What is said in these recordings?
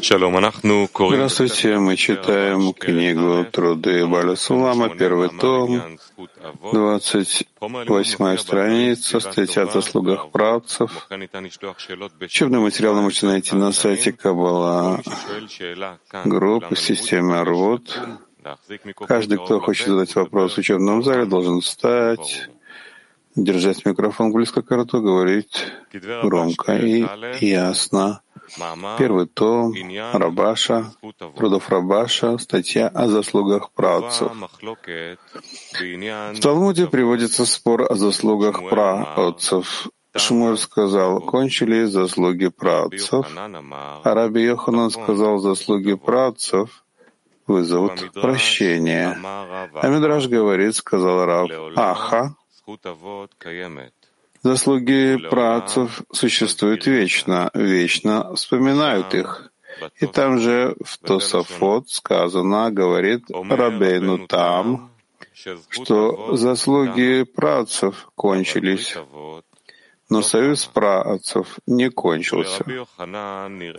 Здравствуйте, мы читаем книгу «Труды Баля Сулама», первый том, 28 страница, статья о заслугах працев. Учебный материал вы можете найти на сайте Кабала группы системы Арвот. Каждый, кто хочет задать вопрос в учебном зале, должен встать, держать микрофон близко к рту, говорить громко и ясно. Первый том Рабаша, трудов Рабаша, статья о заслугах праотцев. В Талмуде приводится спор о заслугах праотцев. Шмуль сказал, кончили заслуги праотцев, а Раби Йоханан сказал, заслуги праотцев вызовут прощение. А Мидраш говорит, сказал Раб, Аха, Заслуги працев существуют вечно, вечно вспоминают их. И там же в Тософот сказано, говорит Рабейну там, что заслуги працев кончились, но союз праотцев не кончился.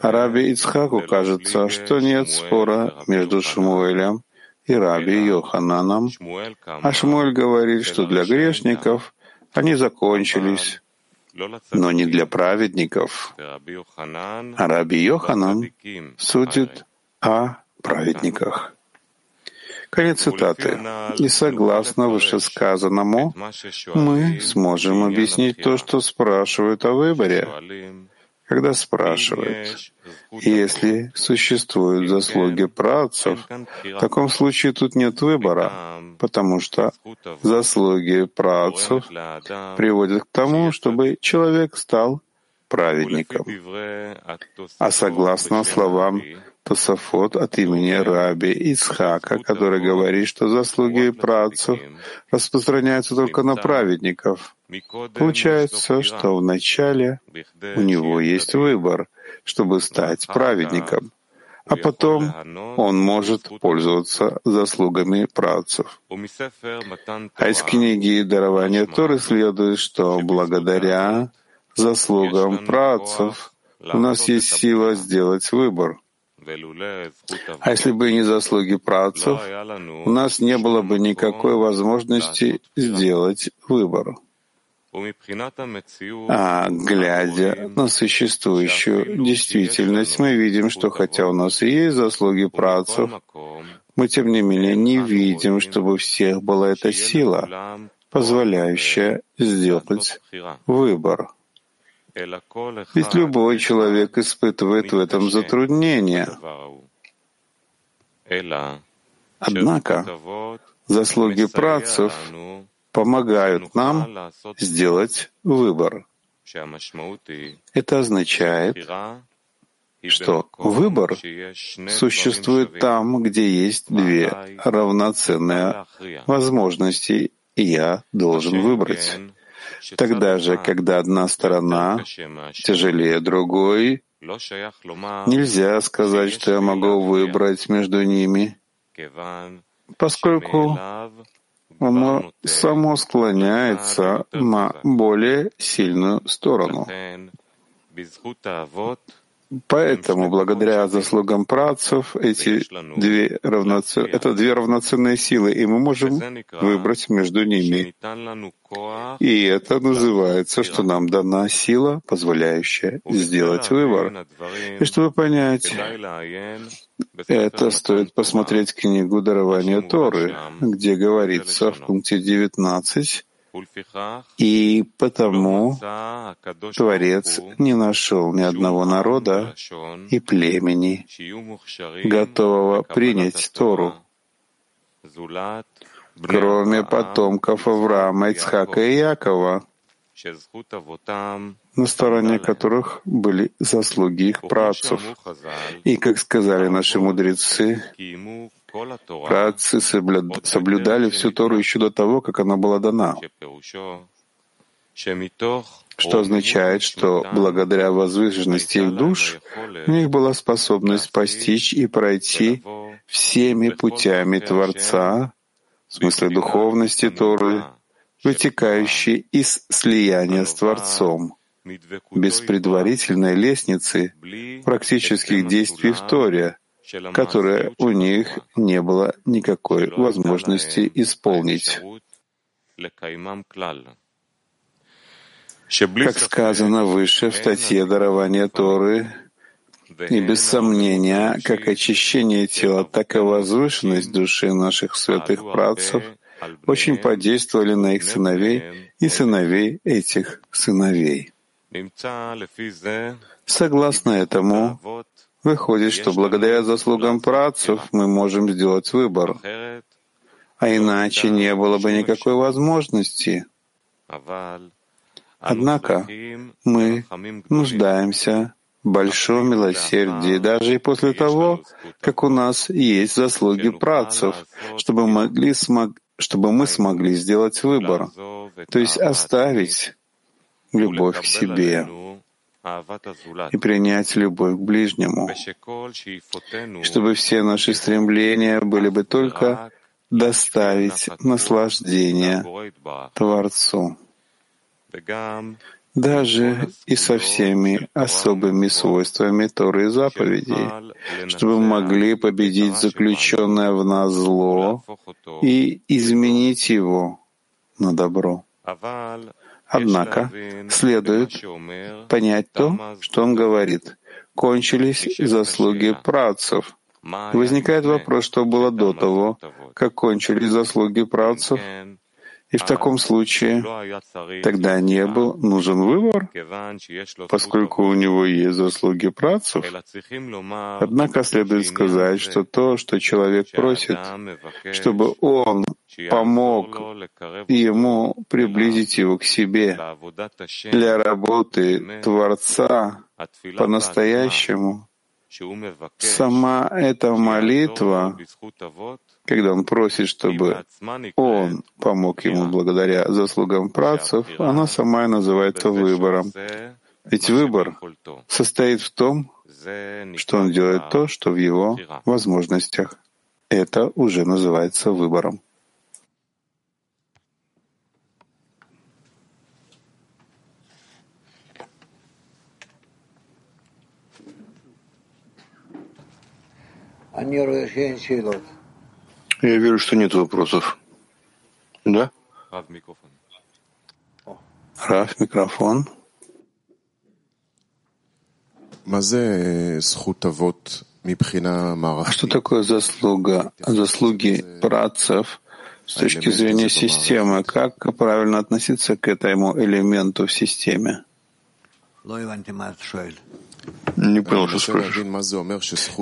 Раби Ицхаку кажется, что нет спора между Шмуэлем и Раби Йохананом, а Шмуэль говорит, что для грешников они закончились, но не для праведников. А Раби Йоханан судит о праведниках. Конец цитаты. И согласно вышесказанному, мы сможем объяснить то, что спрашивают о выборе когда спрашивает, если существуют заслуги працев, в таком случае тут нет выбора, потому что заслуги працев приводят к тому, чтобы человек стал праведником. А согласно словам Тософот от имени Раби Исхака, который говорит, что заслуги працев распространяются только на праведников. Получается, что вначале у него есть выбор, чтобы стать праведником, а потом он может пользоваться заслугами працев. А из книги «Дарование Торы» следует, что благодаря заслугам працев у нас есть сила сделать выбор — а если бы не заслуги працев, у нас не было бы никакой возможности сделать выбор. А глядя на существующую действительность, мы видим, что хотя у нас и есть заслуги працев, мы тем не менее не видим, чтобы у всех была эта сила, позволяющая сделать выбор. Ведь любой человек испытывает в этом затруднение. Однако заслуги працев помогают нам сделать выбор. Это означает, что выбор существует там, где есть две равноценные возможности, и я должен выбрать. Тогда же, когда одна сторона тяжелее другой, нельзя сказать, что я могу выбрать между ними, поскольку оно само склоняется на более сильную сторону. Поэтому, благодаря заслугам працев, эти две равноцен... это две равноценные силы, и мы можем выбрать между ними. И это называется, что нам дана сила, позволяющая сделать выбор. И чтобы понять, это стоит посмотреть книгу «Дарование Торы», где говорится в пункте 19, и потому Творец не нашел ни одного народа и племени, готового принять Тору, кроме потомков Авраама, Ицхака и Якова, на стороне которых были заслуги их працев. И, как сказали наши мудрецы, Праотцы соблюдали всю Тору еще до того, как она была дана, что означает, что благодаря возвышенности их душ у них была способность постичь и пройти всеми путями Творца, в смысле духовности Торы, вытекающей из слияния с Творцом, без предварительной лестницы практических действий в Торе, которые у них не было никакой возможности исполнить. Как сказано выше в статье «Дарование Торы», и без сомнения, как очищение тела, так и возвышенность души наших святых працев очень подействовали на их сыновей и сыновей этих сыновей. Согласно этому, выходит, что благодаря заслугам працев мы можем сделать выбор, а иначе не было бы никакой возможности. Однако мы нуждаемся в большом милосердии даже и после того, как у нас есть заслуги працев, чтобы, могли, смог, чтобы мы смогли сделать выбор, то есть оставить любовь к себе и принять любовь к ближнему, чтобы все наши стремления были бы только доставить наслаждение Творцу. Даже и со всеми особыми свойствами Торы и заповедей, чтобы мы могли победить заключенное в нас зло и изменить его на добро. Однако следует понять то, что он говорит. Кончились заслуги працев. Возникает вопрос, что было до того, как кончились заслуги працев, и в таком случае тогда не был нужен выбор, поскольку у него есть заслуги працев. Однако следует сказать, что то, что человек просит, чтобы он помог ему приблизить его к себе для работы Творца по-настоящему, сама эта молитва когда он просит, чтобы он помог ему благодаря заслугам працев, она сама называется выбором. Ведь выбор состоит в том, что он делает то, что в его возможностях. Это уже называется выбором. Я верю, что нет вопросов. Да? Раф, микрофон. А что такое заслуга, заслуги працев с точки зрения системы? Как правильно относиться к этому элементу в системе? Не понял, что спрашиваешь.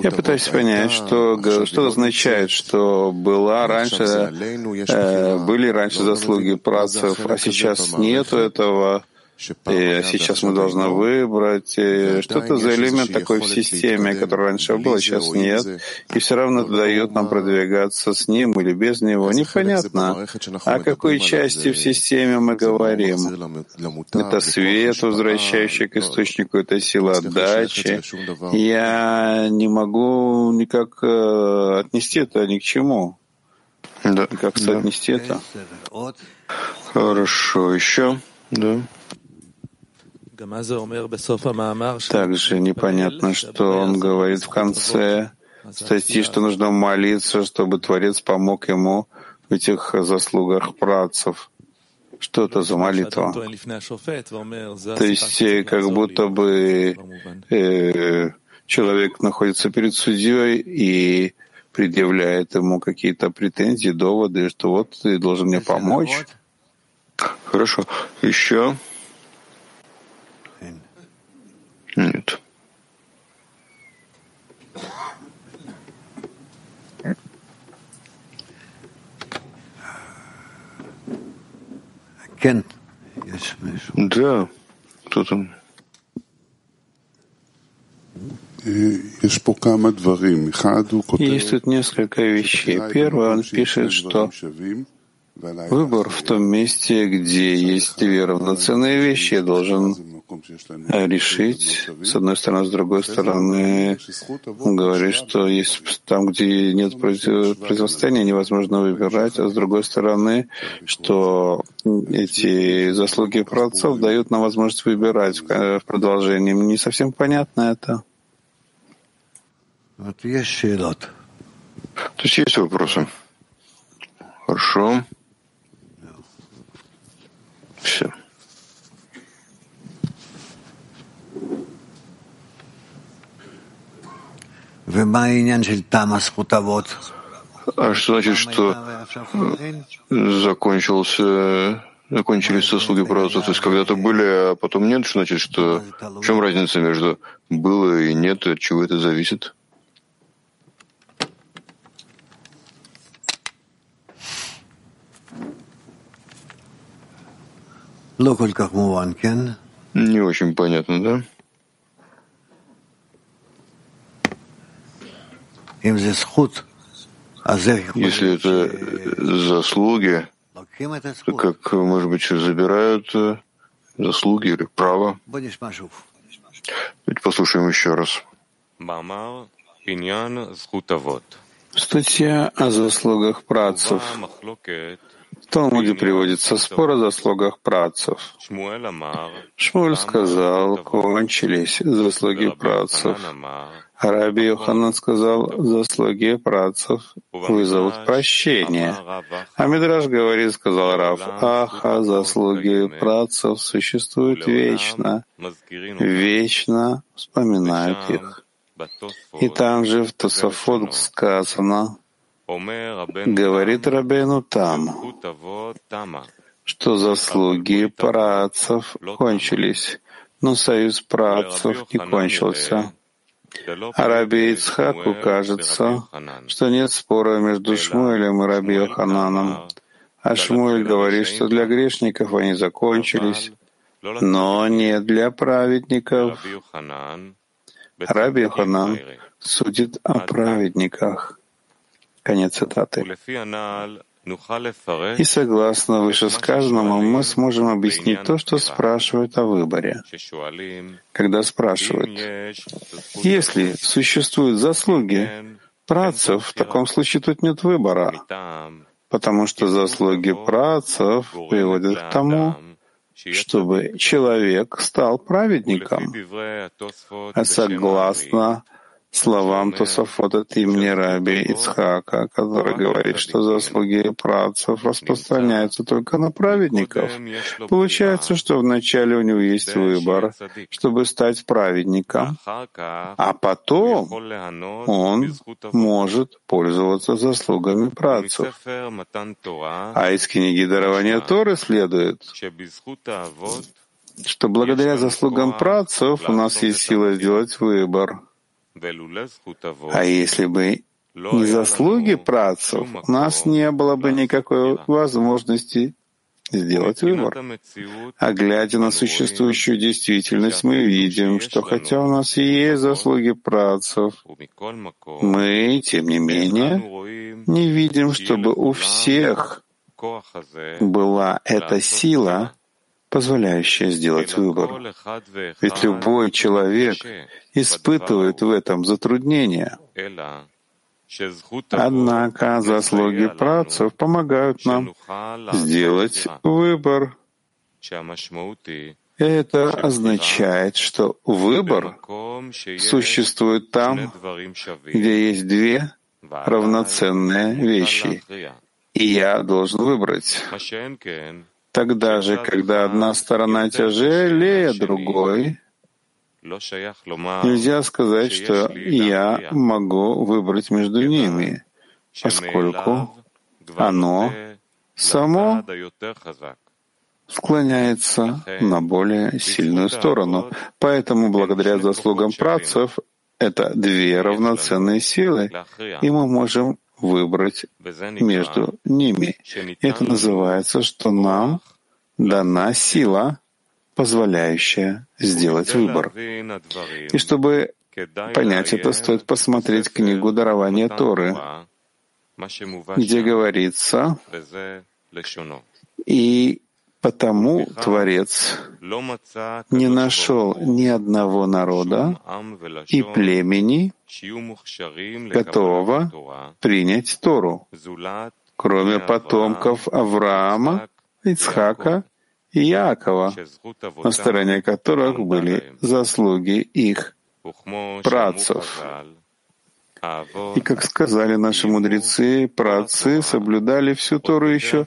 Я пытаюсь понять, что, что означает, что была раньше, э, были раньше заслуги працев, а сейчас нету этого. И сейчас мы должны выбрать что-то за элемент такой в системе, который раньше был, а сейчас нет. И все равно это дает нам продвигаться с ним или без него. Непонятно, о какой части в системе мы говорим. Это свет, возвращающий к источнику, это сила отдачи. Я не могу никак э, отнести это ни к чему. Да. Как соотнести да. это? Хорошо. Еще? Да. Также непонятно, что он говорит в конце статьи, что нужно молиться, чтобы Творец помог ему в этих заслугах працев. Что это за молитва? То есть э, как будто бы э, человек находится перед судьей и предъявляет ему какие-то претензии, доводы, что вот ты должен мне помочь. Хорошо. Еще? Нет. Да, кто там? Есть тут несколько вещей. Первое, он пишет, что выбор в том месте, где есть две равноценные вещи, должен решить, с одной стороны, с другой стороны, он говорит, что есть там, где нет противостояния, невозможно выбирать, а с другой стороны, что эти заслуги праотцов дают нам возможность выбирать в продолжении. Не совсем понятно это. То есть есть вопросы? Хорошо. Все. А что значит, что закончился, закончились заслуги праотцов? То есть когда-то были, а потом нет? Что значит, что в чем разница между было и нет, от чего это зависит? Не очень понятно, да? Если это заслуги, то как, может быть, забирают э, заслуги или право? Давайте послушаем еще раз. Статья о заслугах працев в Талмуде приводится спор о заслугах працев. Шмуль сказал, кончились заслуги працев. А Раби Йоханан сказал, заслуги працев вызовут прощение. А Мидраш говорит, сказал Рав, аха, заслуги працев существуют вечно, вечно вспоминают их. И там же в Тософот сказано, Говорит Рабену там, что заслуги працев кончились, но союз працев не кончился. Раби Ицхаку кажется, что нет спора между Шмуэлем и Раби Йохананом. А Шмуэль говорит, что для грешников они закончились, но не для праведников. Раби Йоханан судит о праведниках. Конец цитаты. И согласно вышесказанному, мы сможем объяснить то, что спрашивают о выборе. Когда спрашивают, если существуют заслуги працев, в таком случае тут нет выбора, потому что заслуги працев приводят к тому, чтобы человек стал праведником. А согласно словам Тософот от имени Раби Ицхака, который говорит, что заслуги працев распространяются только на праведников. Получается, что вначале у него есть выбор, чтобы стать праведником, а потом он может пользоваться заслугами працев. А из книги дарования Торы следует, что благодаря заслугам працев у нас есть сила сделать выбор — а если бы не заслуги працев, у нас не было бы никакой возможности сделать выбор. А глядя на существующую действительность, мы видим, что хотя у нас и есть заслуги працев, мы, тем не менее, не видим, чтобы у всех была эта сила, позволяющая сделать выбор. Ведь любой человек испытывает в этом затруднения. Однако заслуги працев помогают нам сделать выбор. Это означает, что выбор существует там, где есть две равноценные вещи, и я должен выбрать. Тогда же, когда одна сторона тяжелее другой, нельзя сказать, что я могу выбрать между ними, поскольку оно само склоняется на более сильную сторону. Поэтому благодаря заслугам працев это две равноценные силы, и мы можем выбрать между ними. Это называется, что нам дана сила, позволяющая сделать выбор. И чтобы понять это, стоит посмотреть книгу дарования Торы, где говорится, и Потому Творец не нашел ни одного народа и племени, готового принять Тору, кроме потомков Авраама, Ицхака и Яакова, на стороне которых были заслуги их працев. И, как сказали наши мудрецы, працы соблюдали всю Тору еще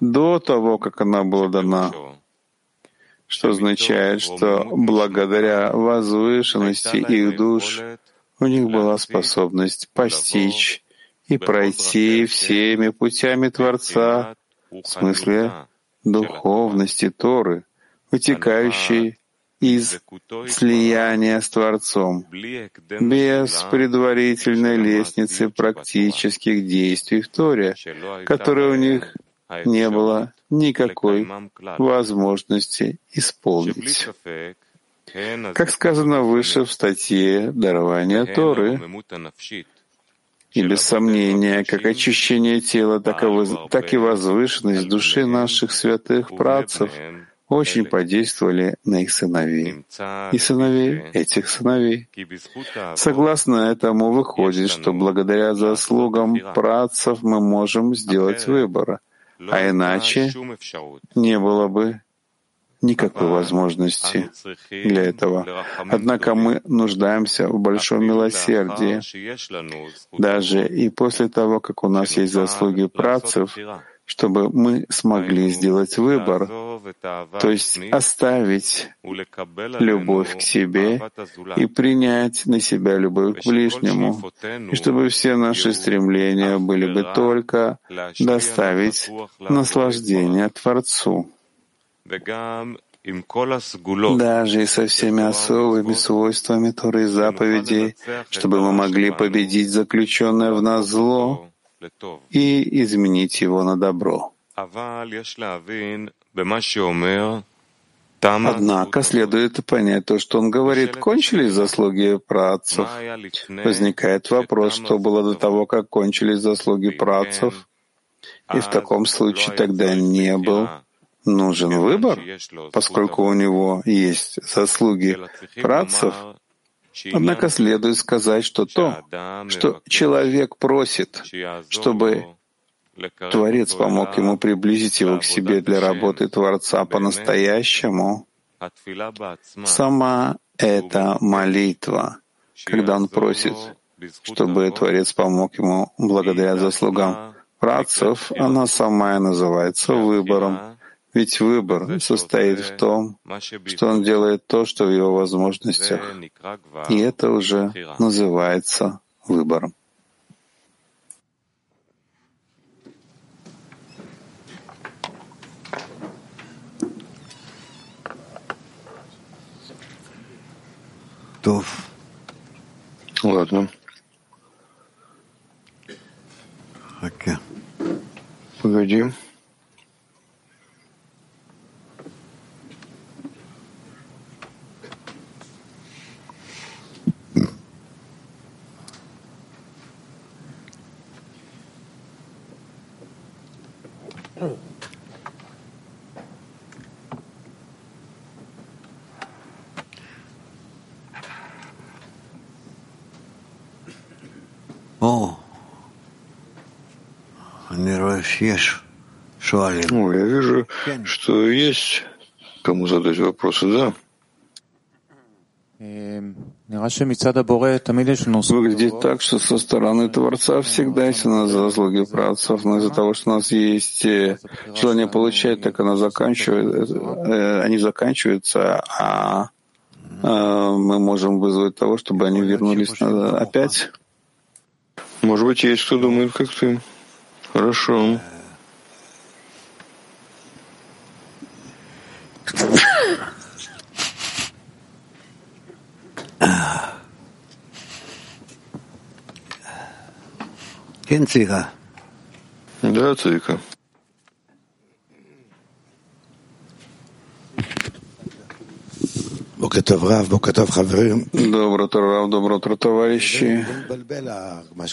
до того, как она была дана, что означает, что благодаря возвышенности их душ у них была способность постичь и пройти всеми путями Творца, в смысле духовности Торы, вытекающей из слияния с Творцом, без предварительной лестницы практических действий в Торе, которой у них не было никакой возможности исполнить. Как сказано выше в статье «Дарование Торы», и без сомнения, как очищение тела, так и, так и возвышенность души наших святых працев очень подействовали на их сыновей. И сыновей этих сыновей. Согласно этому выходит, что благодаря заслугам працев мы можем сделать выбор, а иначе не было бы никакой возможности для этого. Однако мы нуждаемся в большом милосердии. Даже и после того, как у нас есть заслуги працев, чтобы мы смогли сделать выбор, то есть оставить любовь к себе и принять на себя любовь к ближнему, и чтобы все наши стремления были бы только доставить наслаждение Творцу. Даже и со всеми особыми свойствами Торы и заповедей, чтобы мы могли победить заключенное в нас зло, и изменить его на добро. Однако следует понять то, что он говорит, кончились заслуги працев. Возникает вопрос, что было до того, как кончились заслуги працев, и в таком случае тогда не был нужен выбор, поскольку у него есть заслуги працев, Однако следует сказать, что то, что человек просит, чтобы Творец помог ему приблизить его к себе для работы Творца по-настоящему, сама эта молитва, когда он просит, чтобы Творец помог ему благодаря заслугам працев, она сама и называется выбором, ведь выбор состоит в том, что он делает то, что в его возможностях, и это уже называется выбором. Ладно. Погоди. Ну, я вижу, что есть кому задать вопросы, да? Выглядит так, что со стороны Творца всегда есть у нас заслуги працев, но из-за того, что у нас есть э, желание получать, так оно заканчивается, э, они заканчиваются, а э, мы можем вызвать того, чтобы они вернулись опять. Может быть, есть кто думает, как ты. Хорошо. Да, Цвика. Доброе утро, Рав, доброе утро, товарищи.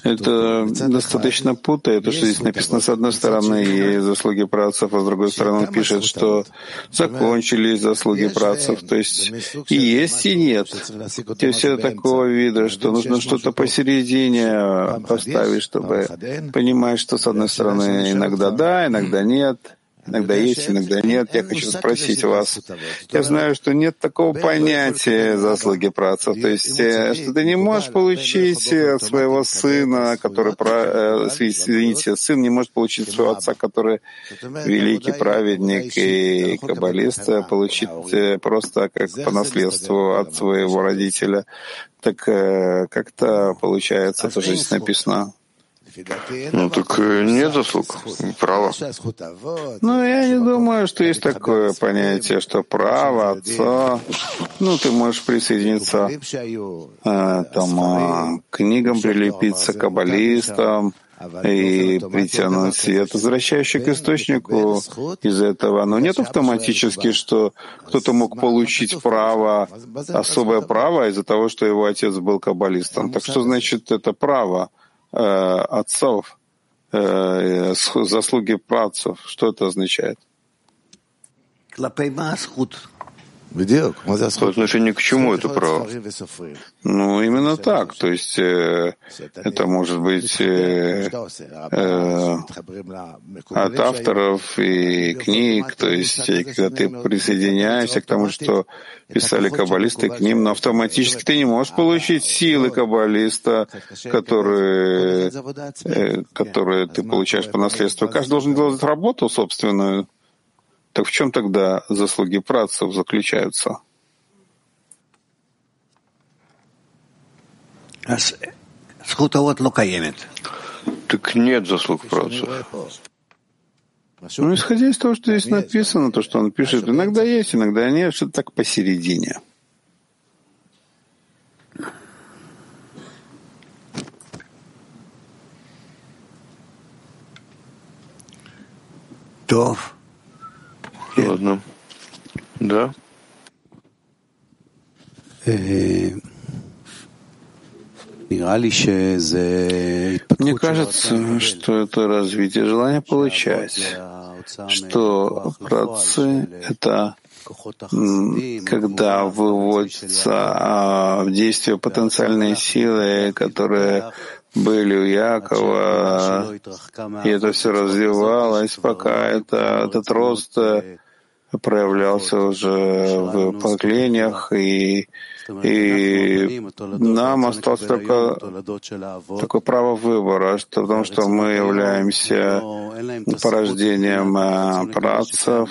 Это достаточно путает, то, что здесь написано с одной стороны есть заслуги працев, а с другой стороны он пишет, что закончились заслуги працев. То есть и есть, и нет. То есть все такого вида, что нужно что-то посередине поставить, чтобы понимать, что с одной стороны иногда да, иногда нет. Иногда есть, иногда нет. Я хочу спросить вас. Я знаю, что нет такого понятия заслуги працев. То есть, э, что ты не можешь получить от своего сына, который, э, извините, сын не может получить своего отца, который великий праведник и каббалист, э, получить просто как по наследству от своего родителя. Так как-то получается, тоже здесь написано. Ну так э, нет заслуг, право. Ну, я не думаю, что есть такое понятие, что право отца. Ну, ты можешь присоединиться э, там, э, к книгам прилепиться, к каббалистам и притянуть свет, возвращающий к источнику из этого. Но нет автоматически, что кто-то мог получить право, особое право из-за того, что его отец был каббалистом. Так что значит это право? Э, отцов, э, заслуги працев. Что это означает? По отношению к чему это право? Ну, именно так. То есть э, это может быть э, э, от авторов и книг, то есть когда ты присоединяешься к тому, что писали каббалисты к ним, но автоматически ты не можешь получить силы каббалиста, которые, э, которые ты получаешь по наследству. Каждый должен делать работу собственную. Так в чем тогда заслуги працев заключаются? Так нет заслуг працев. Ну, исходя из того, что здесь написано, то, что он пишет, иногда есть, иногда нет, что-то так посередине. Тов. Ладно. Да. Мне кажется, что это развитие желания получать, что працы — это когда выводятся а, в действие потенциальные силы, которые были у Якова, и это все развивалось, пока это, этот рост проявлялся уже в поколениях, и, и нам осталось только такое право выбора, что, потому что мы являемся порождением працев,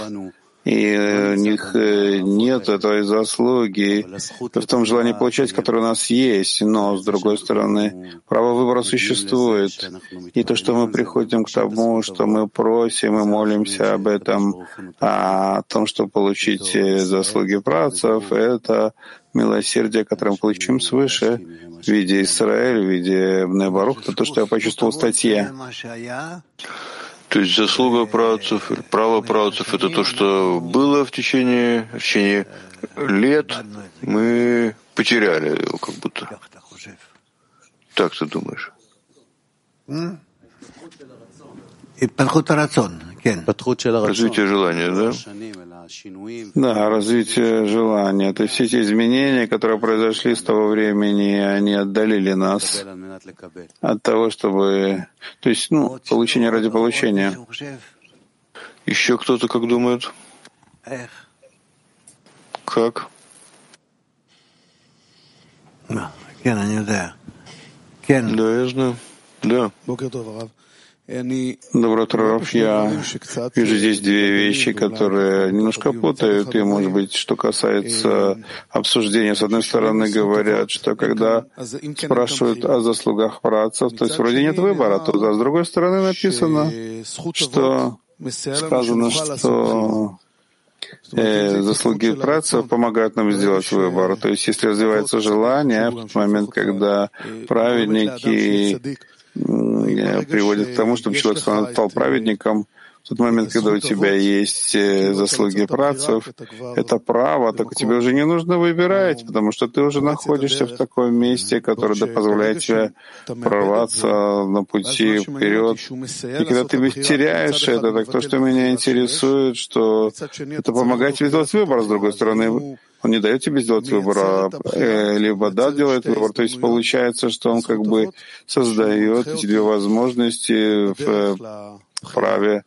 и у них э, нет этой заслуги в том желании получать, которое у нас есть. Но, с другой стороны, право выбора существует. И то, что мы приходим к тому, что мы просим и молимся об этом, о том, чтобы получить э, заслуги працев, это милосердие, которое мы получим свыше в виде Израиля, в виде Бнебарух, это то, что я почувствовал в статье. То есть заслуга правцев, право правцев — это то, что было в течение, в течение лет, мы потеряли его как будто. Так ты думаешь? Развитие желания, да? Да, развитие желания. То есть все эти изменения, которые произошли с того времени, они отдалили нас от того, чтобы... То есть, ну, получение ради получения. Еще кто-то как думает? Как? Да, я знаю. Да. Доброе утро, Раф. Я вижу здесь две вещи, которые немножко путают, и, может быть, что касается обсуждения. С одной стороны, говорят, что когда спрашивают о заслугах працев, то есть вроде нет выбора, то а с другой стороны написано, что сказано, что э, заслуги працев помогают нам сделать выбор. То есть если развивается желание, в тот момент, когда праведники приводит к тому, чтобы человек стал праведником, в тот момент, когда у тебя есть э, заслуги працев, это право, так тебе уже не нужно выбирать, потому что ты уже находишься в таком месте, которое позволяет тебе прорваться на пути вперед. И когда ты теряешь это, так то, что меня интересует, что это помогает тебе сделать выбор, с другой стороны, он не дает тебе сделать выбор, а э, либо да, делает выбор. То есть получается, что он как бы создает тебе возможности в э, праве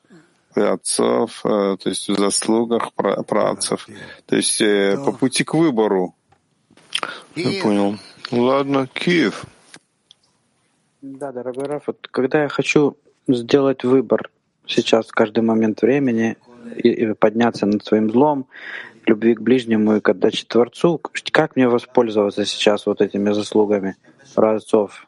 отцов, э, то есть в заслугах працев, то есть э, по пути к выбору. Я понял. Ладно, Киев. Да, дорогой Раф, вот когда я хочу сделать выбор сейчас, в каждый момент времени, и, и подняться над своим злом, любви к ближнему и к отдаче Творцу, как мне воспользоваться сейчас вот этими заслугами праотцов?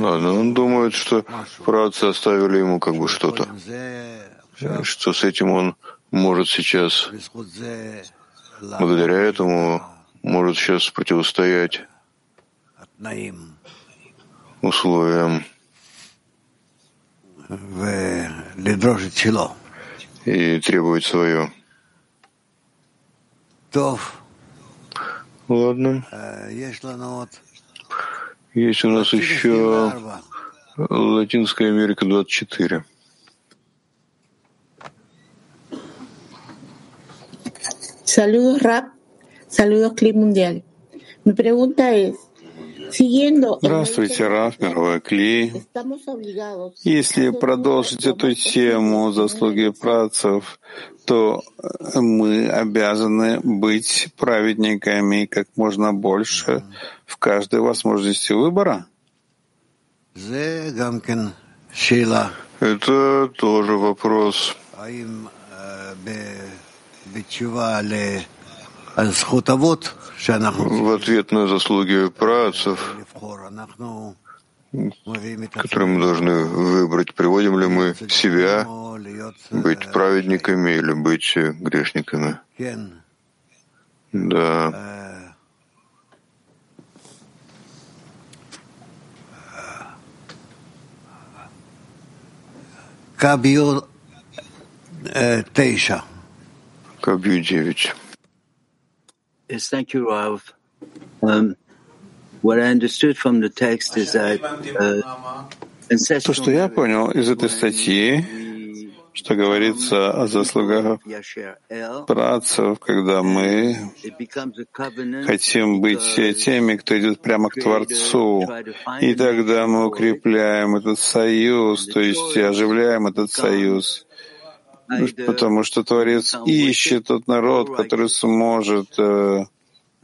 Ладно, он думает, что праотцы оставили ему как бы что-то, что с этим он может сейчас, благодаря этому, может сейчас противостоять условиям. И требовать свое. Ладно. Есть у нас еще Латинская Америка 24. Saludos Rap, saludos Clip Mundial. Mi pregunta es, Здравствуйте, Раф, мировой Кли. Если продолжить эту тему заслуги працев, то мы обязаны быть праведниками как можно больше в каждой возможности выбора. Это тоже вопрос. В ответ на заслуги працев, которые мы должны выбрать, приводим ли мы себя быть праведниками или быть грешниками. Да. Кабью Тейша. Кабью девять. То, что я понял из этой статьи, что говорится о заслугах працев, когда мы хотим быть теми, кто идет прямо к Творцу, и тогда мы укрепляем этот союз, то есть оживляем этот союз потому что Творец ищет тот народ, который сможет э,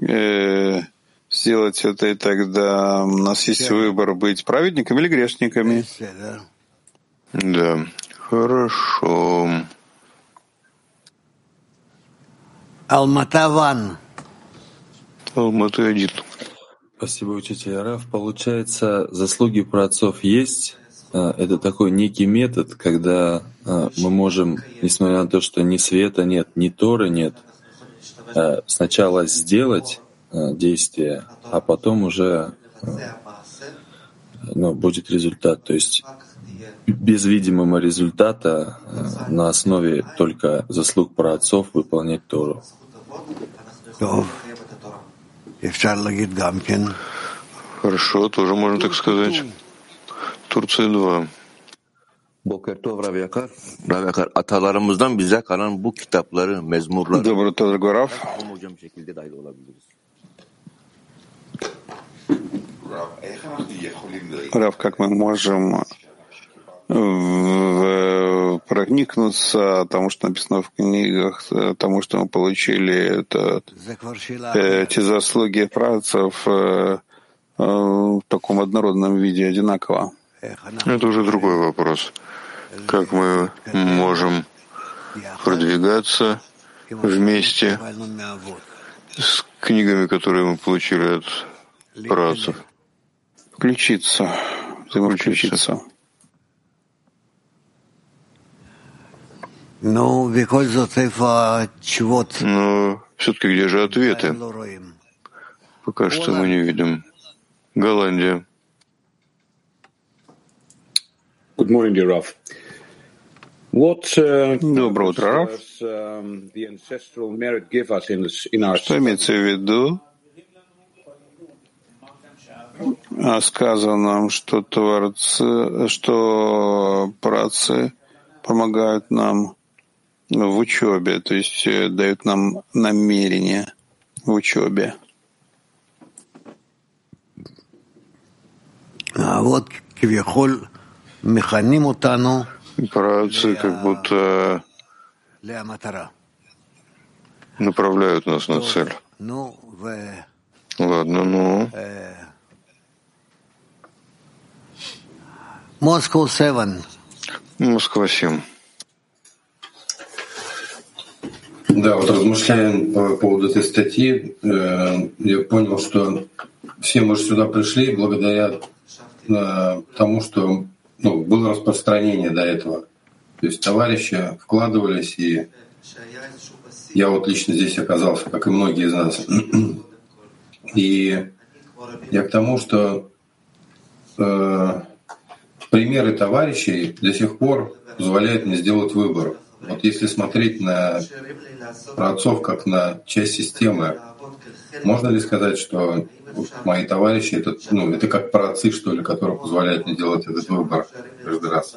э, сделать это, и тогда у нас есть выбор быть праведниками или грешниками. Да, хорошо. Алматаван. Алматы один. Спасибо, учитель Раф. Получается, заслуги праотцов есть, это такой некий метод, когда а, мы можем, несмотря на то, что ни света нет, ни Торы нет, а, сначала сделать действие, а потом уже ну, будет результат. То есть без видимого результата на основе только заслуг праотцов выполнять Тору. Хорошо, тоже можно так сказать. Turция 2. Bokertov Rav Yakar. Rav Yakar, atalarımızdan bize kalan bu kitapları, mezmurları Доброе утро, dahil olabiliriz. Рав, как мы можем в, проникнуться тому, что написано в книгах, тому, что мы получили это, эти заслуги працев э, в таком однородном виде, одинаково? Это уже другой вопрос. Как мы можем продвигаться вместе с книгами, которые мы получили от працев. Включиться, взаимоключиться. Но все-таки где же ответы? Пока что мы не видим. Голландия. Доброе утро, Раф. Um, что имеется в виду? А сказано нам, что творцы, что працы помогают нам в учебе, то есть э, дают нам намерение в учебе. А вот Працы как будто направляют нас на цель. Ладно, ну. Москва 7. Москва 7. Да, вот размышляя по поводу этой статьи, э, я понял, что все мы же сюда пришли благодаря э, тому, что ну, было распространение до этого. То есть товарищи вкладывались, и я вот лично здесь оказался, как и многие из нас. И я к тому, что э, примеры товарищей до сих пор позволяют мне сделать выбор. Вот если смотреть на праотцов как на часть системы, можно ли сказать, что мои товарищи, это, ну, это как праотцы, что ли, которые позволяют мне делать этот выбор каждый раз?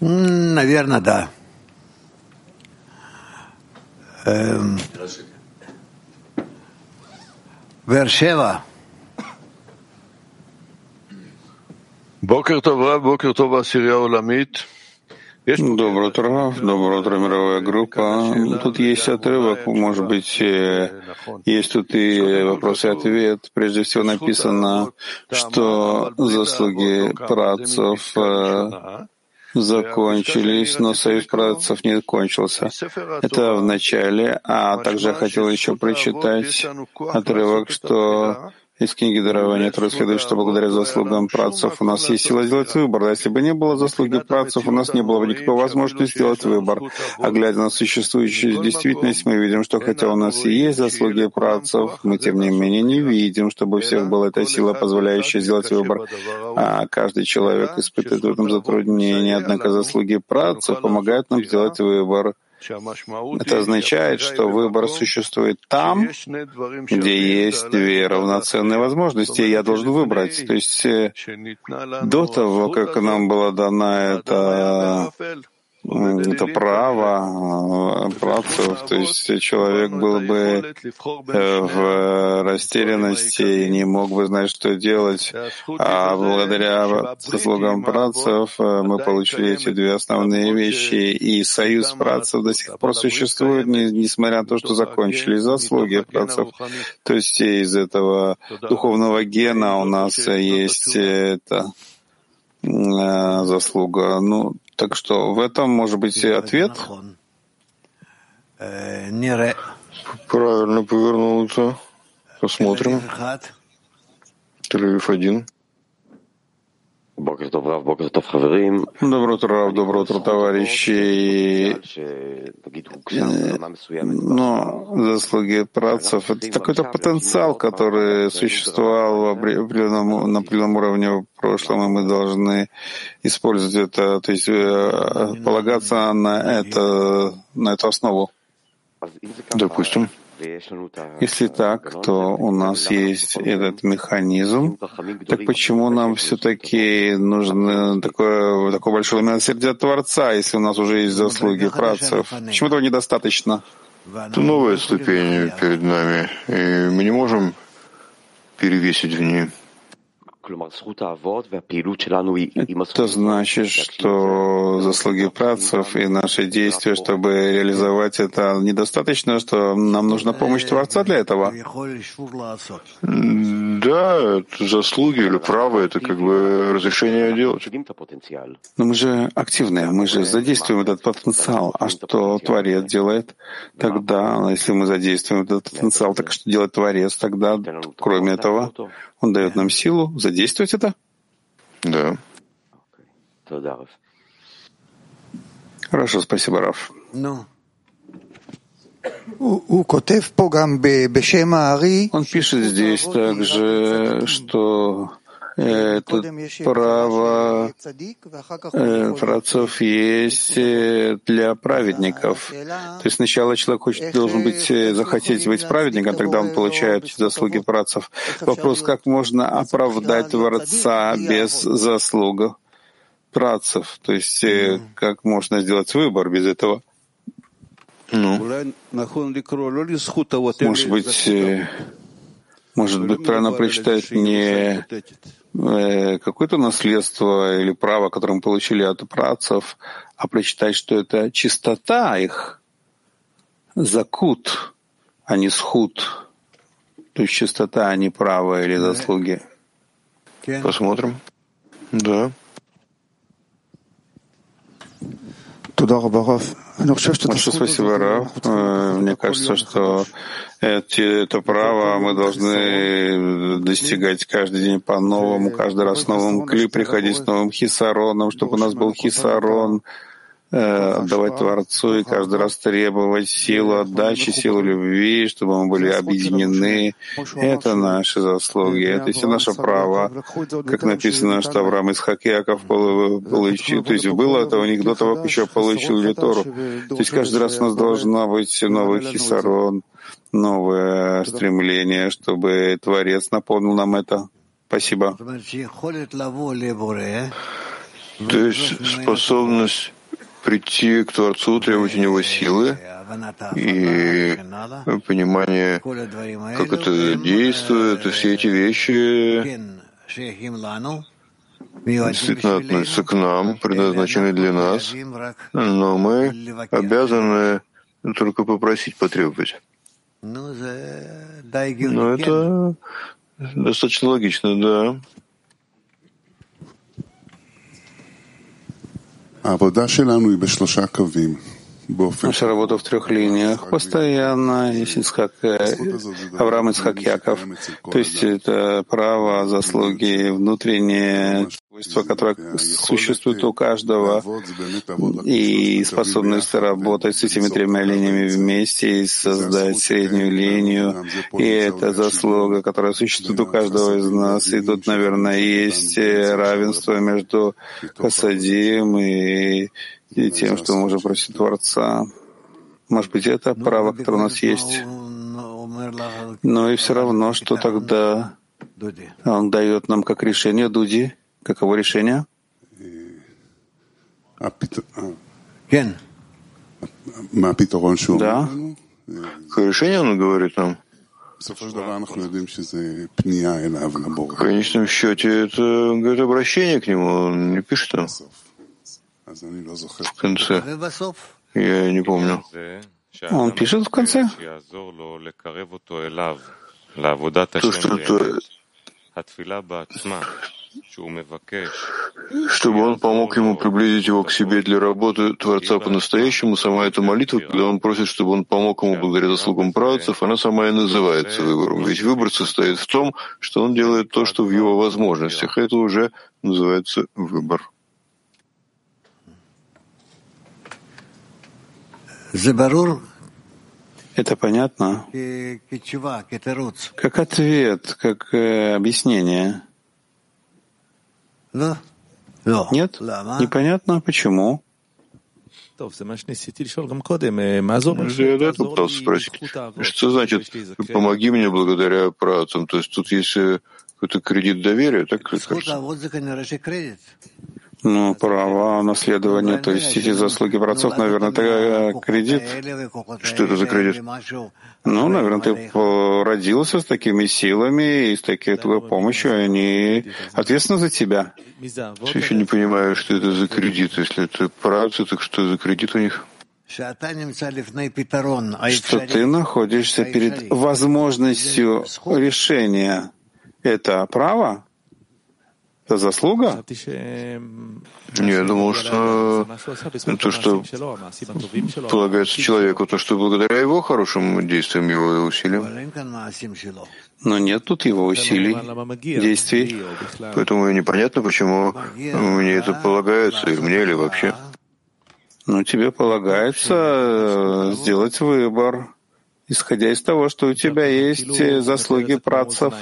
Наверное, да. Эм... Вершева. Бокер Това, Бокер Това, Асирия Уламит. Доброе утро, доброе утро, мировая группа. Тут есть отрывок, может быть, э, есть тут и вопрос и ответ. Прежде всего написано, что заслуги працев э, закончились, но союз працев не кончился. Это в начале, а также я хотел еще прочитать отрывок, что из книги дарования которая следует, что благодаря заслугам працев у нас есть сила сделать выбор. А если бы не было заслуги працев, у нас не было бы никакой возможности сделать выбор. А глядя на существующую действительность, мы видим, что хотя у нас и есть заслуги працев, мы тем не менее не видим, чтобы у всех была эта сила, позволяющая сделать выбор. А каждый человек испытывает в этом затруднение. Однако заслуги працев помогают нам сделать выбор. Это означает, что выбор существует там, где есть две равноценные возможности, и я должен выбрать. То есть э, до того, как нам была дана эта это право э, працев, то есть человек был бы э, в растерянности и не мог бы знать, что делать. А благодаря заслугам працев э, мы получили эти две основные вещи, и союз працев до сих пор существует, несмотря на то, что закончились заслуги працев. То есть из этого духовного гена у нас есть это заслуга. Ну, так что в этом может быть и ответ. Правильно повернулся. Посмотрим. Тель-Авив один. Доброе утро, Рав, доброе утро, товарищи. Но заслуги працев — это такой-то потенциал, который существовал в определенном, на определенном уровне в прошлом, и мы должны использовать это, то есть э, полагаться на, это, на эту основу. Допустим. Если так, то у нас есть этот механизм. Так почему нам все-таки нужно такое, такое большое милосердие Творца, если у нас уже есть заслуги працев? Почему этого недостаточно? Это новая ступень перед нами, и мы не можем перевесить в ней. Это значит, что заслуги працев и наши действия, чтобы реализовать это, недостаточно, что нам нужна помощь Творца для этого? Да, это заслуги или право, это как бы разрешение делать. Но мы же активные, мы же задействуем этот потенциал. А что Творец делает тогда? Если мы задействуем этот потенциал, так что делает Творец тогда? Кроме этого, он дает нам силу задействовать это? Да. Хорошо, спасибо, Раф. Ну. Он пишет здесь также, что это право э, праотцов есть э, для праведников. То есть сначала человек хочет, должен быть, э, захотеть быть праведником, тогда он получает заслуги працев. Вопрос, как можно оправдать Творца без заслуг працев? То есть как можно сделать выбор без этого? Ну, может быть, может быть, правильно прочитать не э, какое-то наследство или право, которое мы получили от працев, а прочитать, что это чистота их, закут, а не схуд. То есть чистота, а не право или заслуги. Посмотрим. Да. Большое спасибо, Раф. Э, мне кажется, что эти, это право мы должны достигать каждый день по-новому, каждый раз с новым кли, приходить с новым хисароном, чтобы у нас был хисарон, Э, отдавать Творцу и каждый раз требовать силу отдачи, силу любви, чтобы мы были объединены. Это наши заслуги, это все наше право. Как написано, что Авраам из Яков получил, то есть было это у них до того, как еще получили Тору. То есть каждый раз у нас должна быть новый хисарон, новое стремление, чтобы Творец напомнил нам это. Спасибо. То есть способность прийти к Творцу, требовать у него силы и понимание, как это действует, и все эти вещи действительно относятся к нам, предназначены для нас, но мы обязаны только попросить, потребовать. Но это достаточно логично, да. Наша работа в трех линиях постоянно, Исхак, э, Авраам Исхак Яков. То есть это право, заслуги, внутреннее свойство, которое существует у каждого, и способность работать с этими тремя линиями вместе и создать среднюю линию. И это заслуга, которая существует у каждого из нас. И тут, наверное, есть равенство между Хасадим и и тем, что мы можем просить Творца. Может быть, это право, которое у нас есть. Но и все равно, что тогда он дает нам как решение Дуди. Каково решение? Да. Какое решение он говорит нам? В конечном счете это говорит обращение к нему, он не пишет там в конце. Я не помню. Он пишет в конце? То, что это чтобы он помог ему приблизить его к себе для работы Творца по-настоящему, сама эта молитва, когда он просит, чтобы он помог ему благодаря заслугам правцев, она сама и называется выбором. Ведь выбор состоит в том, что он делает то, что в его возможностях. Это уже называется выбор. Это понятно? Как ответ, как э, объяснение. Нет? Непонятно, почему? Я до этого пытался спросить, что значит «помоги мне благодаря працам»? То есть тут есть какой-то кредит доверия, так кажется? Ну, право наследования, то есть эти заслуги братцов, наверное, это э, кредит. Что это за кредит? Ну, наверное, ты родился с такими силами и с такой помощью, и они ответственны за тебя. Я еще не понимаю, что это за кредит. Если это працы, так что за кредит у них? Что ты находишься перед возможностью решения Это право? Это заслуга? Я думал, что то, что полагается человеку, то, что благодаря его хорошим действиям, его усилиям. Но нет тут его усилий, действий. Поэтому непонятно, почему мне это полагается, или мне, или вообще. Ну, тебе полагается э, сделать выбор исходя из того, что у тебя есть э, заслуги працев.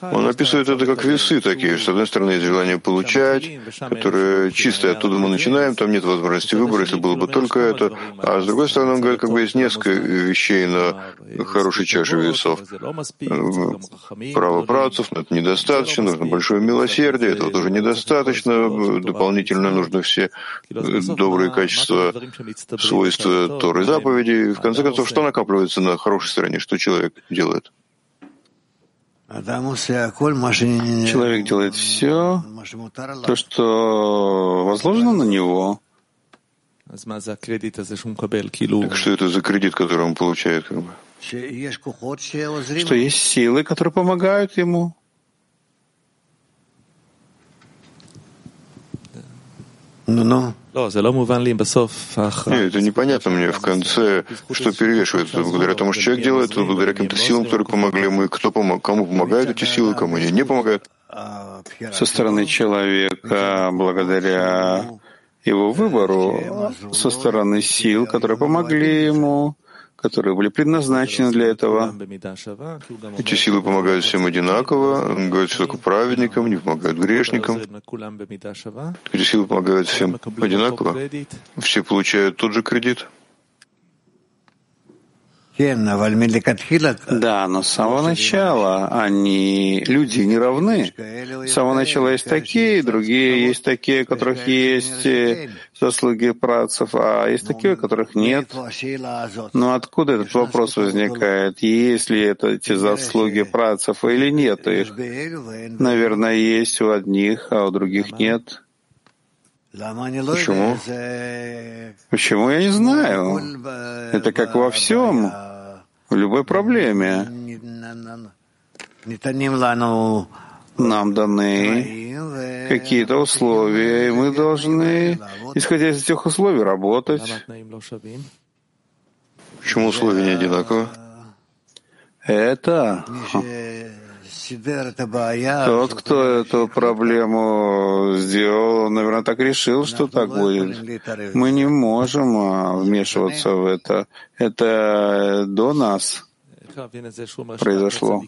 Он описывает это как весы такие. С одной стороны, есть желание получать, которое чисто оттуда мы начинаем, там нет возможности выбора, если было бы только это. А с другой стороны, он говорит, как бы есть несколько вещей на хорошей чаше весов. Право працев, но это недостаточно, нужно большое милосердие, этого тоже недостаточно, дополнительно нужно все добрые качества, свойства Торы заповеди. В конце концов, что накапливается оказывается на хорошей стороне, что человек делает? Человек делает все, то, что возложено на него. Так что это за кредит, который он получает? Как бы? Что есть силы, которые помогают ему. Ну-ну. Нет, это непонятно мне в конце, что перевешивает. Это благодаря тому, что человек делает, это благодаря каким-то силам, которые помогли ему, кто помог, кому помогают эти силы, кому они не помогают. Со стороны человека, благодаря его выбору, со стороны сил, которые помогли ему, которые были предназначены для этого. Эти силы помогают всем одинаково, что только праведникам, не помогают грешникам. Эти силы помогают всем одинаково. Все получают тот же кредит. Да, но с самого начала они, люди, не равны. С самого начала есть такие, другие есть такие, у которых есть э, заслуги працев, а есть такие, у которых нет. Но откуда этот вопрос возникает? Есть ли это эти заслуги працев или нет их? Наверное, есть у одних, а у других нет. Почему? Почему, я не знаю. Это как во всем, в любой проблеме. Нам даны какие-то условия, и мы должны, исходя из этих условий, работать. Почему условия не одинаковые? Это тот, кто эту проблему сделал, наверное, так решил, что так будет. Мы не можем а, вмешиваться в это. Это до нас произошло.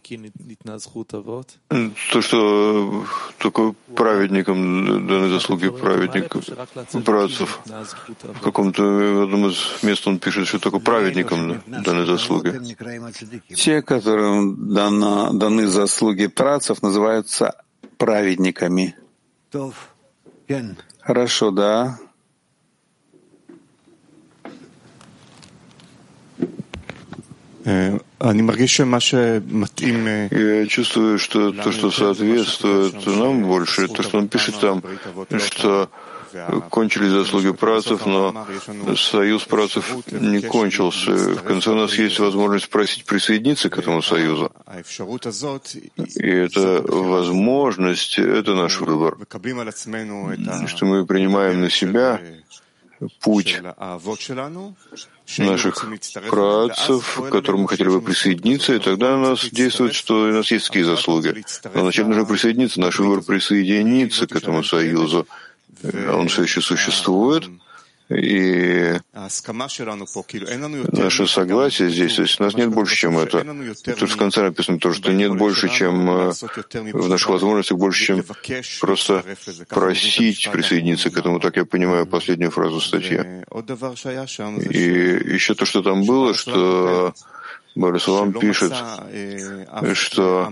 То, что только праведникам даны заслуги праведников, братцев. В каком-то одном из мест он пишет, что только праведникам даны заслуги. Те, которым дана, даны заслуги працев, называются праведниками. Хорошо, да. Я чувствую, что то, что соответствует нам больше, то, что он пишет там, что кончились заслуги працев, но союз працев не кончился. В конце у нас есть возможность просить присоединиться к этому союзу. И эта возможность — это наш выбор. Что мы принимаем на себя путь наших працев, к которым мы хотели бы присоединиться, и тогда у нас действует, что у нас есть такие заслуги. Но вначале нужно присоединиться, наш выбор присоединиться к этому союзу. Он все еще существует, и наше согласие здесь, то есть у нас нет больше, чем это. Тут в конце написано то, что нет больше, чем э, в наших возможностях, больше, чем просто просить присоединиться к этому. Так я понимаю последнюю фразу статьи. И еще то, что там было, что Борисован пишет, что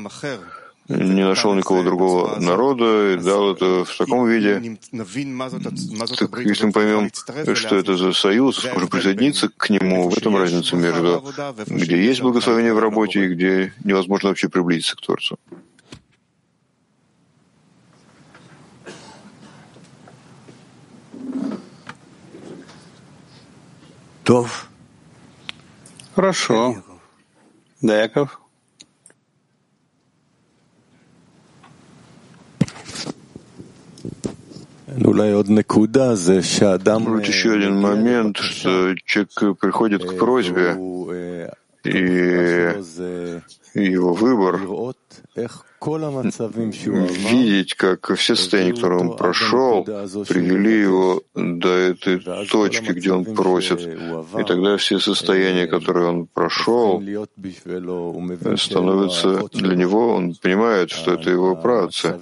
не нашел никого другого народа и дал это в таком виде. Так если мы поймем, что это за союз, можем присоединиться к нему, в этом разница между где есть благословение в работе и где невозможно вообще приблизиться к Творцу. Тов. Хорошо. Да, Вот еще один момент, что человек приходит к просьбе, и его выбор? Видеть, как все состояния, которые он прошел, привели его до этой точки, где он просит. И тогда все состояния, которые он прошел, становятся для него, он понимает, что это его праца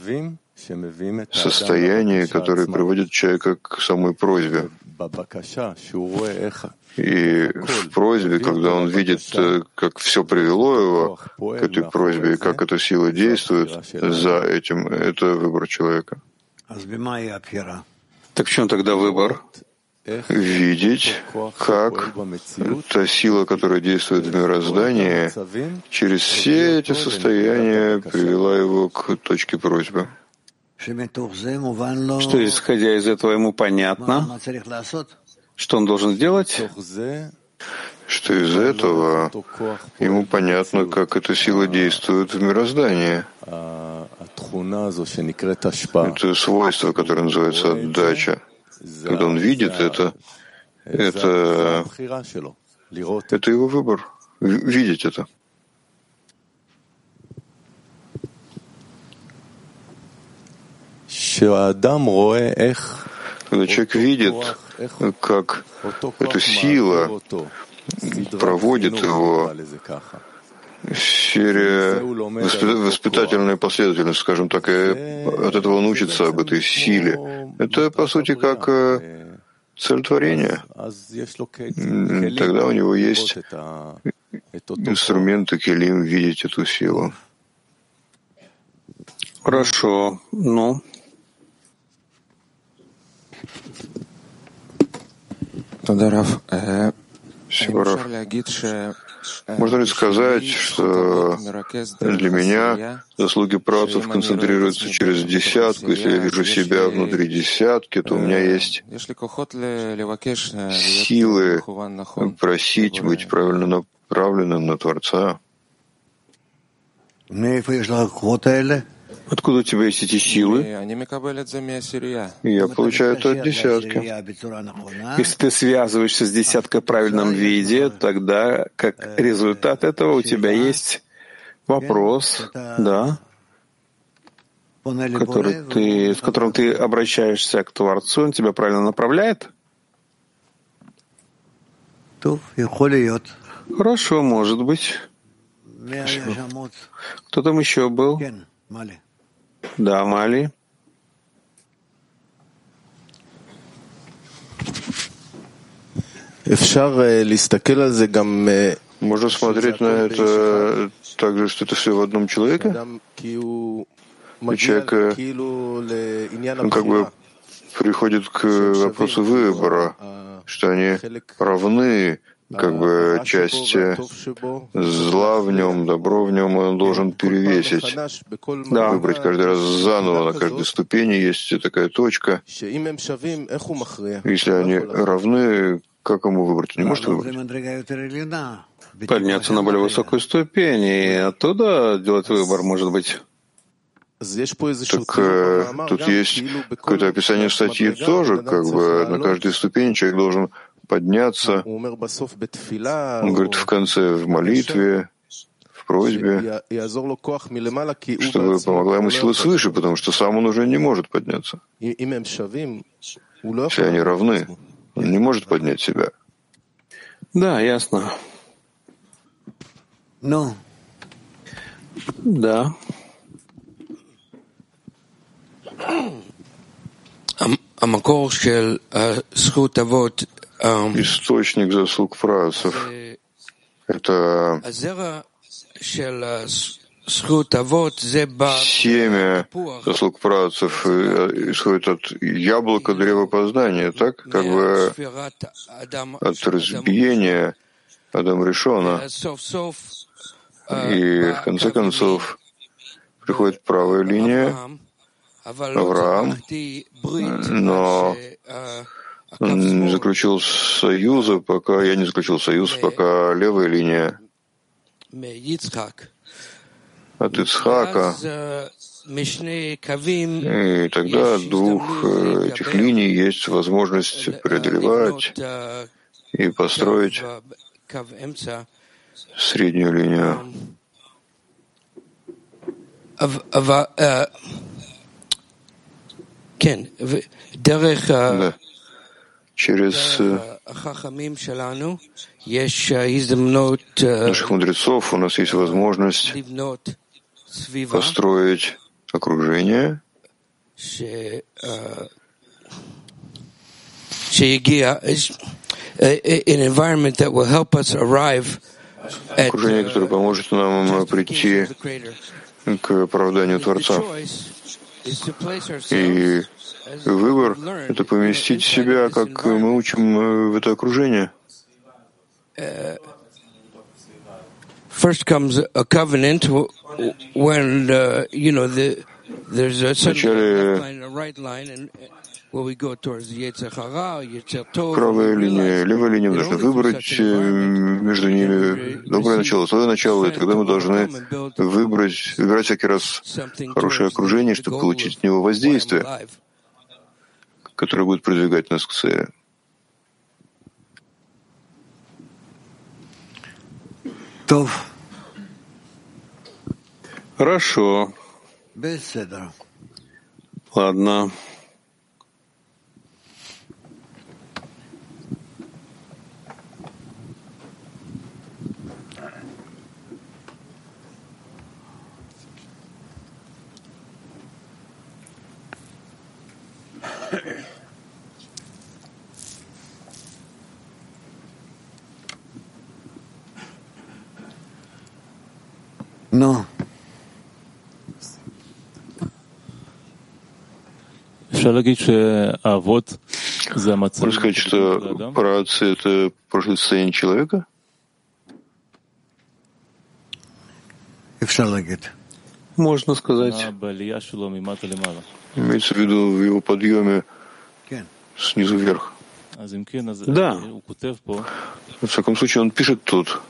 состояние, которое приводит человека к самой просьбе. И в просьбе, когда он видит, э, как все привело его к этой просьбе, и как эта сила действует за этим, это выбор человека. Так в чем тогда выбор? Видеть, как та сила, которая действует в мироздании, через все эти состояния привела его к точке просьбы. Что, исходя из этого, ему понятно, что он должен сделать? Что из этого ему понятно, как эта сила действует в мироздании. Это свойство, которое называется отдача. Когда он видит это, это, это его выбор. Видеть это. Когда человек видит, как эта сила проводит его сфере воспитательной последовательности, скажем так, и от этого он учится об этой силе. Это, по сути, как э, цель творения. Тогда у него есть инструменты, келим, видеть эту силу. Хорошо. Ну, Сибаров. Можно ли сказать, что для меня заслуги працев концентрируются через десятку? Если я вижу себя внутри десятки, то у меня есть силы просить быть правильно направленным на Творца. Откуда у тебя есть эти силы? Я получаю это от десятки. Если ты связываешься с десяткой в правильном виде, тогда как результат этого у тебя есть вопрос, да, который ты, с которым ты обращаешься к Творцу, он тебя правильно направляет? Хорошо, может быть. Кто там еще был? Да, Мали. Можно смотреть на это так же, что это все в одном человеке? У человека он как бы приходит к вопросу выбора, что они равны как бы часть зла в нем, добро в нем, он должен перевесить. Да. Выбрать каждый раз заново, на каждой ступени есть такая точка. Если они равны, как ему выбрать? Не может выбрать. Подняться на более высокую ступень и оттуда делать выбор, может быть. Так э, тут есть какое-то описание статьи тоже, как бы на каждой ступени человек должен подняться. Он говорит в конце в молитве, в просьбе, чтобы помогла ему сила свыше, потому что сам он уже не может подняться. Если они равны, он не может поднять себя. Да, ясно. Ну. Да. המקור של זכות אבות источник заслуг працев. Это семя заслуг працев исходит от яблока древа познания, так? Как бы от разбиения Адам Ришона. И в конце концов приходит правая линия, Авраам, но не заключил союза, пока я не заключил союз, пока левая линия от Ицхака. И тогда двух э, этих линий есть возможность преодолевать и построить среднюю линию. Да. Через э, наших мудрецов. У нас есть возможность построить окружение, окружение, которое поможет нам прийти к оправданию Творца. И выбор — это поместить себя, как мы учим в это окружение. Uh, Yetzirah, Yetzir Правая линия, левая линия, мы должны выбрать между ними доброе начало, злое начало, и тогда мы должны выбрать, выбирать всякий раз хорошее окружение, чтобы получить от него воздействие, которое будет продвигать нас к цели. Хорошо. Ладно. Но. Можно сказать, что праотцы — это прошлое состояние человека? Можно сказать. Имеется в виду в его подъеме снизу вверх. Да. В всяком случае, он пишет тут,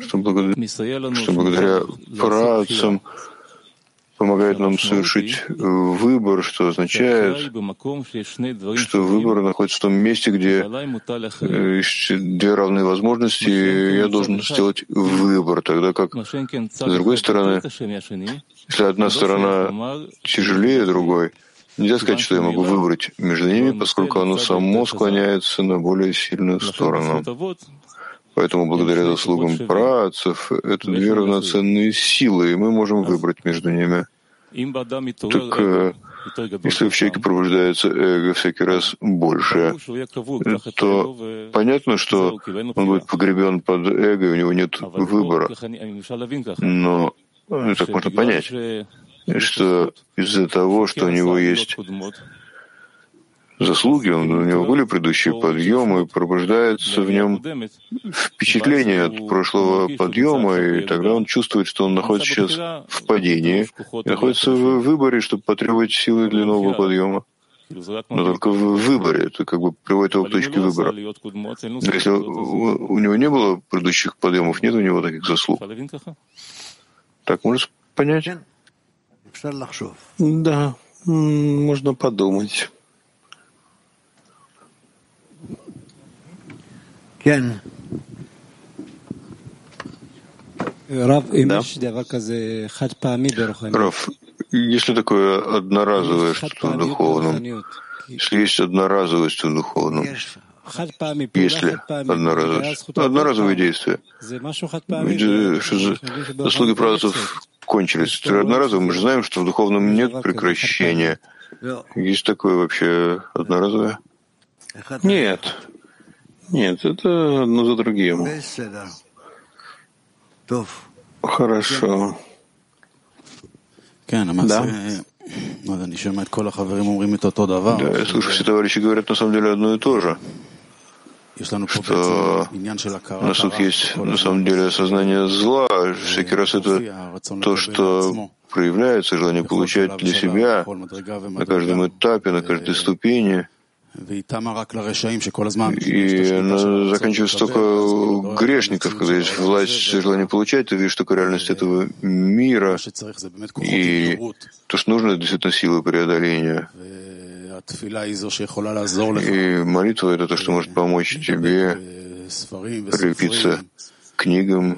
что благодаря, что благодаря працам помогает нам совершить выбор, что означает, что выбор находится в том месте, где есть две равные возможности, и я должен сделать выбор, тогда как, с другой стороны, если одна сторона тяжелее другой, нельзя сказать, что я могу выбрать между ними, поскольку оно само склоняется на более сильную сторону. Поэтому благодаря заслугам працев это две равноценные силы, и мы можем выбрать между ними. Так э, если в человеке пробуждается эго всякий раз больше, то понятно, что он будет погребен под эго, и у него нет выбора. Но так можно понять, что из-за того, что у него есть заслуги, он, у него были предыдущие подъемы, пробуждается в нем впечатление от прошлого подъема, и тогда он чувствует, что он находится сейчас в падении, и находится в выборе, чтобы потребовать силы для нового подъема. Но только в выборе, это как бы приводит его к точке выбора. Но если у, у него не было предыдущих подъемов, нет у него таких заслуг. Так можно понять? Да, можно подумать. Раф, если такое одноразовое что-то в духовном, если есть одноразовость в духовном, если одноразовость, одноразовые действия, э, что заслуги православ кончились. Одноразово мы же знаем, что в духовном нет прекращения. Есть такое вообще одноразовое? Нет. Нет, это одно за другим. Хорошо. Да. Да, я слышу, все товарищи говорят на самом деле одно и то же что у нас тут есть на самом деле осознание зла. Всякий раз это то, что проявляется, желание получать для себя на каждом этапе, на каждой ступени. И заканчивается только грешников, когда есть власть, желание получать, ты видишь только реальность этого мира. И то, что нужно, это действительно сила преодоления. И молитва — это то, что может помочь тебе прилепиться книгам,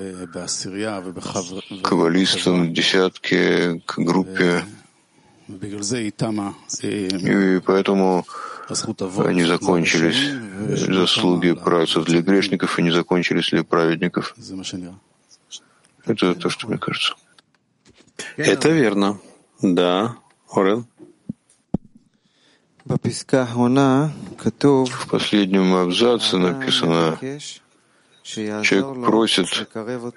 каббалистам, десятке, к группе. И поэтому они закончились заслуги працев для грешников и не закончились для праведников. Это то, что мне кажется. Это верно. Да, Орен. В последнем абзаце написано, человек просит,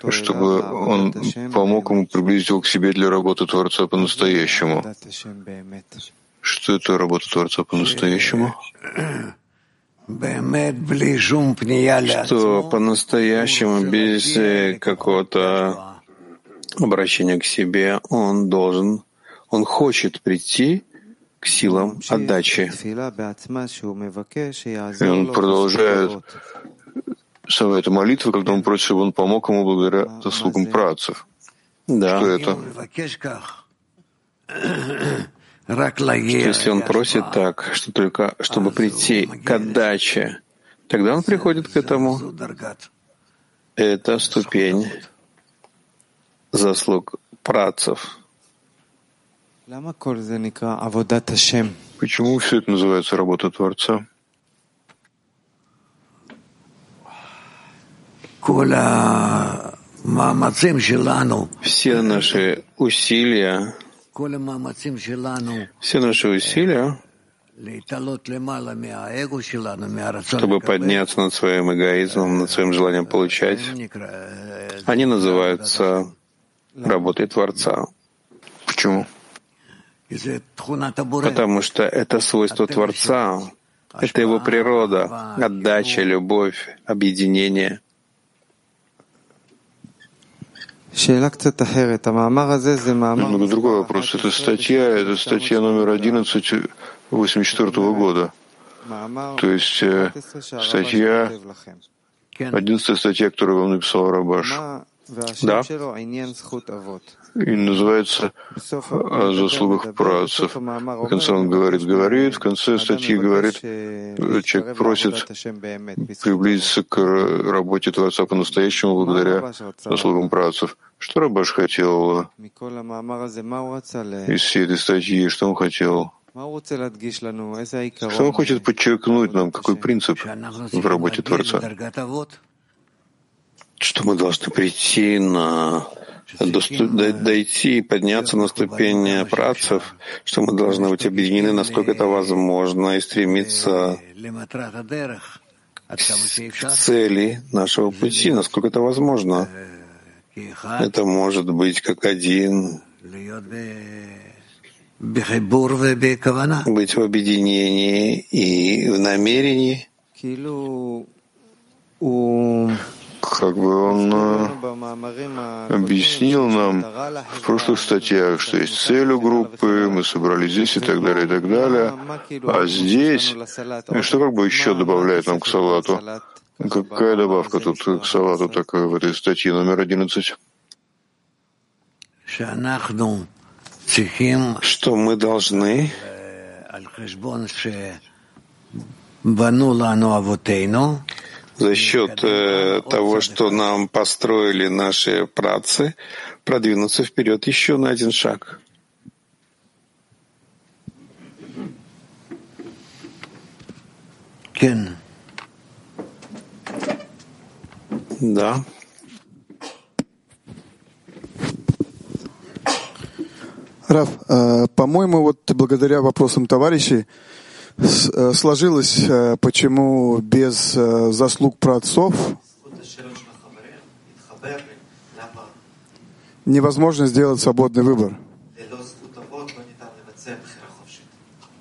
чтобы он помог ему приблизить его к себе для работы Творца по-настоящему. Что это работа Творца по-настоящему? Что по-настоящему, без э, какого-то обращения к себе, он должен, он хочет прийти к силам отдачи. И он продолжает сама эта молитва, когда он просит, чтобы он помог ему благодаря заслугам працев. Да. Что это? Что если он просит так, что только чтобы прийти к отдаче, тогда он приходит к этому. Это ступень заслуг працев. Почему все это называется работа Творца? Все наши усилия все наши усилия, чтобы подняться над своим эгоизмом, над своим желанием получать, они называются работой Творца. Почему? Потому что это свойство Творца, это его природа, отдача, любовь, объединение — Немного другой вопрос. Это статья, это статья номер 11 84 года. То есть э, статья, 11 статья, которую вам написал Рабаш. Да. И называется о заслугах працев. В конце он говорит, говорит, в конце статьи говорит, человек просит приблизиться к работе Творца по-настоящему благодаря заслугам працев. Что Рабаш хотел из всей этой статьи? Что он хотел? Что он хочет подчеркнуть нам? Какой принцип в работе Творца? Что мы должны прийти на дойти и подняться на ступень працев, что мы должны быть объединены, насколько это возможно, и стремиться к цели нашего пути, насколько это возможно. Это может быть как один, быть в объединении и в намерении. Как бы он э, объяснил нам в прошлых статьях, что есть цель у группы, мы собрались здесь и так далее, и так далее. А здесь, что как бы еще добавляет нам к салату? Какая добавка тут к салату такая в этой статье номер 11? Что мы должны за счет э, того, что нам построили наши працы, продвинуться вперед еще на один шаг. Кен. Да. Раф, э, по-моему, вот благодаря вопросам товарищей сложилось, э, почему без заслуг праотцов невозможно сделать свободный выбор.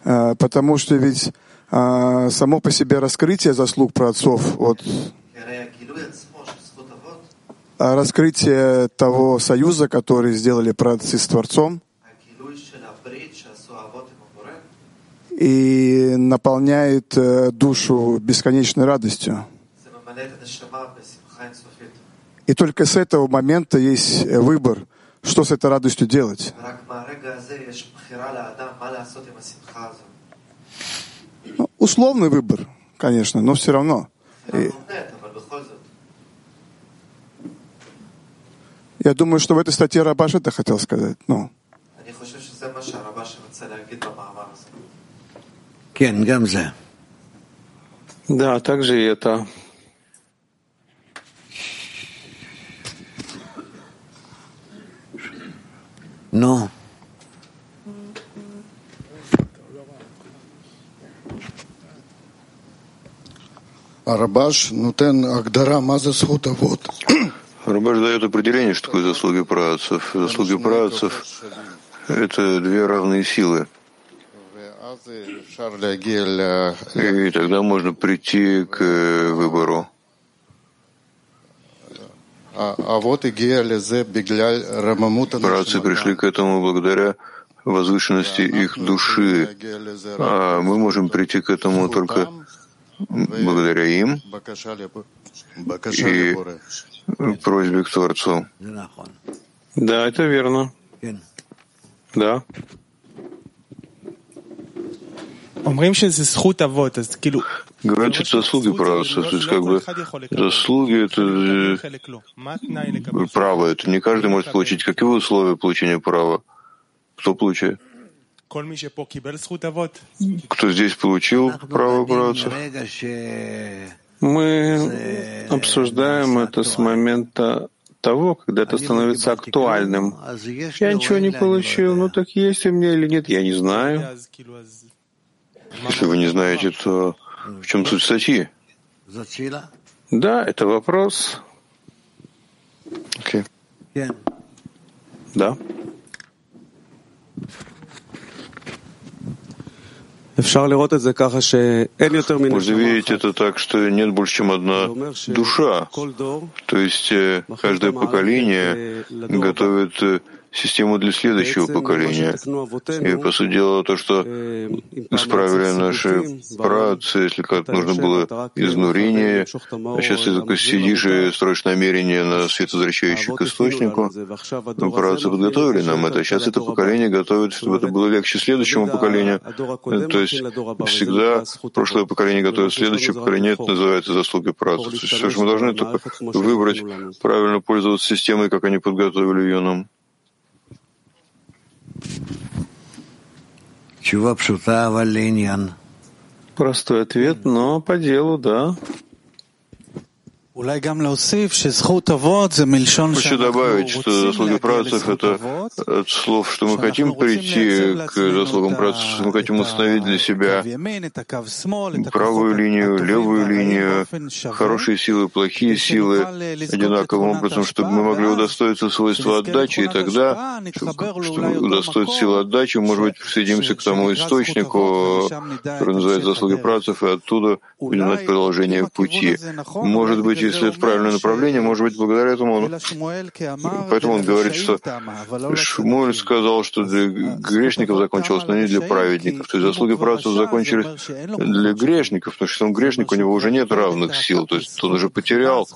Потому что ведь само по себе раскрытие заслуг праотцов, вот раскрытие того союза, который сделали праотцы с Творцом, и наполняет э, душу бесконечной радостью. И только с этого момента есть выбор, что с этой радостью делать. Ну, условный выбор, конечно, но все равно. И я думаю, что в этой статье Рабаш это хотел сказать. Ну. Да, также и это. Но. Рабаш нутен агдара маза вот. Рабаш дает определение, что такое заслуги працев. Заслуги працев — это две равные силы. И тогда можно прийти к выбору. А вот и Братцы пришли к этому благодаря возвышенности их души, а мы можем прийти к этому только благодаря им и просьбе к Творцу. Да, это верно. Да. Говорят, это заслуги праотцов. То есть, как бы, заслуги — это право. Это не каждый может получить. Какие условия получения права? Кто получает? Кто здесь получил право праотцев? Мы обсуждаем это с момента того, когда это становится актуальным. Я ничего не получил, ну так есть у меня или нет, я не знаю. Если вы не знаете, то в чем суть статьи? Да, это вопрос. Okay. Да. Можно видеть это так, что нет больше, чем одна душа. То есть э, каждое поколение готовит э, систему для следующего поколения. И, по сути дела, то, что исправили наши працы, если как нужно было изнурение, а сейчас ты только сидишь и строишь намерение на светозращающий к источнику, но працы подготовили нам это. Сейчас это поколение готовит, чтобы это было легче следующему поколению. То есть всегда прошлое поколение готовит следующее поколение, это называется заслуги працы. Все же мы должны только выбрать правильно пользоваться системой, как они подготовили ее нам. Простой ответ, но по делу, да. Хочу добавить, что заслуги працев — это от слов, что мы хотим прийти к заслугам працев, что мы хотим установить для себя правую линию, левую линию, хорошие силы, плохие силы, одинаковым образом, чтобы мы могли удостоиться свойства отдачи, и тогда, чтобы удостоиться силы отдачи, может быть, присоединимся к тому источнику, который называется заслуги працев, и оттуда будем знать продолжение пути. Может быть, если это правильное направление, может быть, благодаря этому он... Поэтому он говорит, что Шмуэль сказал, что для грешников закончилось, но не для праведников. То есть заслуги праведцев закончились для грешников, потому что он грешник, у него уже нет равных сил. То есть он уже потерял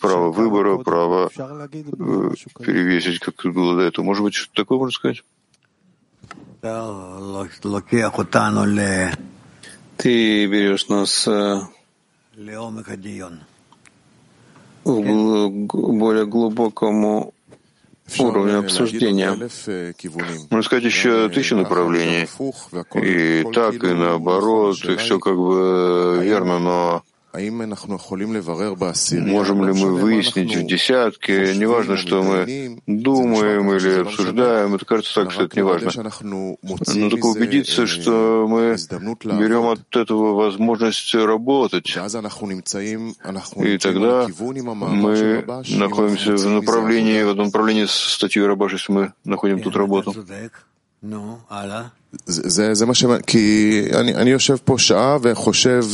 право выбора, право э, перевесить, как было до этого. Может быть, что-то такое можно сказать? Ты берешь нас э, более глубокому уровню обсуждения. Можно сказать еще тысячу направлений. И так, и наоборот, и все как бы верно, но Можем ли мы выяснить в десятке, неважно, что мы думаем или обсуждаем, это кажется так, что это неважно. Но только убедиться, что мы берем от этого возможность работать. И тогда мы находимся в направлении, в одном направлении с статьей Рабаш, если мы находим тут работу.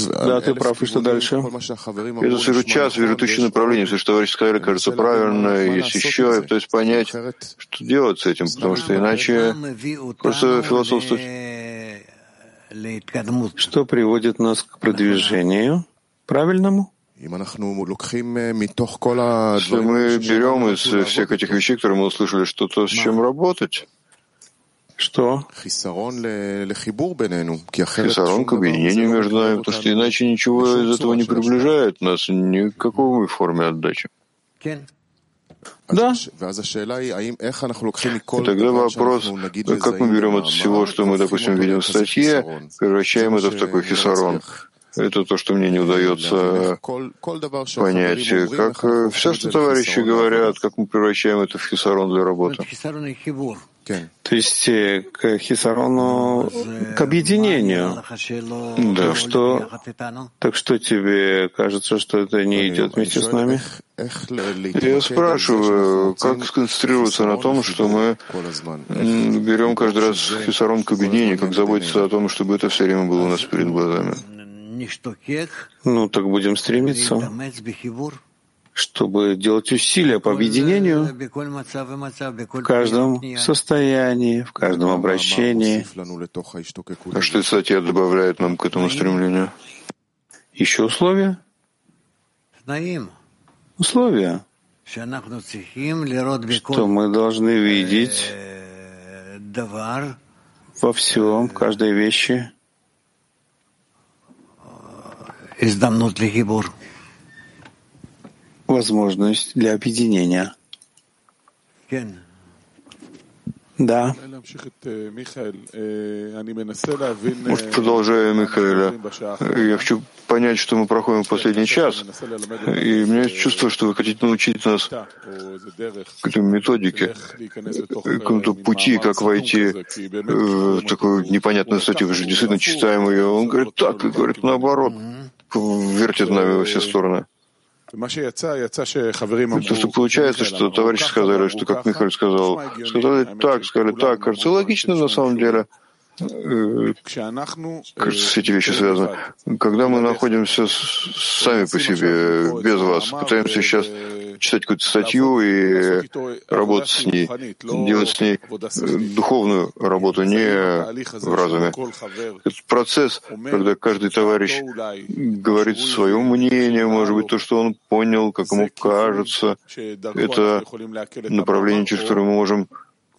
Да, ты прав, и что дальше? Я сижу час, вижу тысячи направлений, все, что товарищ сказали, кажется правильно, есть еще, я пытаюсь понять, что делать с этим, потому что иначе просто философствовать. что приводит нас к продвижению правильному? Если мы берем из всех этих вещей, которые мы услышали, что-то с чем работать, что? Хисарон к объединению между нами, потому что иначе ничего из этого не приближает нас ни к какой форме отдачи. Да. И тогда вопрос, как мы берем от всего, что мы, допустим, видим в статье, превращаем это в такой хисарон. Это то, что мне не удается понять. Как э, все, что товарищи говорят, как мы превращаем это в хисарон для работы. То есть э, к хисарону, к объединению. Да. Что, так что тебе кажется, что это не идет вместе с нами? Я спрашиваю, как сконцентрироваться на том, что мы берем каждый раз хисарон к объединению, как заботиться о том, чтобы это все время было у нас перед глазами. Ну, так будем стремиться чтобы делать усилия по объединению в каждом состоянии, в каждом обращении. А что, кстати, добавляет нам к этому стремлению? Еще условия? Условия, что мы должны видеть во всем, каждой вещи возможность для объединения. Да. Может, продолжая Михаэля, я хочу понять, что мы проходим в последний час. И у меня есть чувство, что вы хотите научить нас какой-то методике, какому-то пути, как войти в такую непонятную статью. Вы же действительно читаем ее. Он говорит так, и говорит наоборот. Вертит нами во все стороны. То, что получается, что товарищи сказали, что, как Михаил сказал, сказали так, сказали так, кажется логично на самом деле. Э, кажется, все эти вещи связаны. Когда мы находимся сами по себе, без вас, пытаемся сейчас читать какую-то статью и работать с ней, делать с ней э, духовную работу, не в разуме. Этот процесс, когда каждый товарищ говорит свое мнение, может быть, то, что он понял, как ему кажется, это направление, через которое мы можем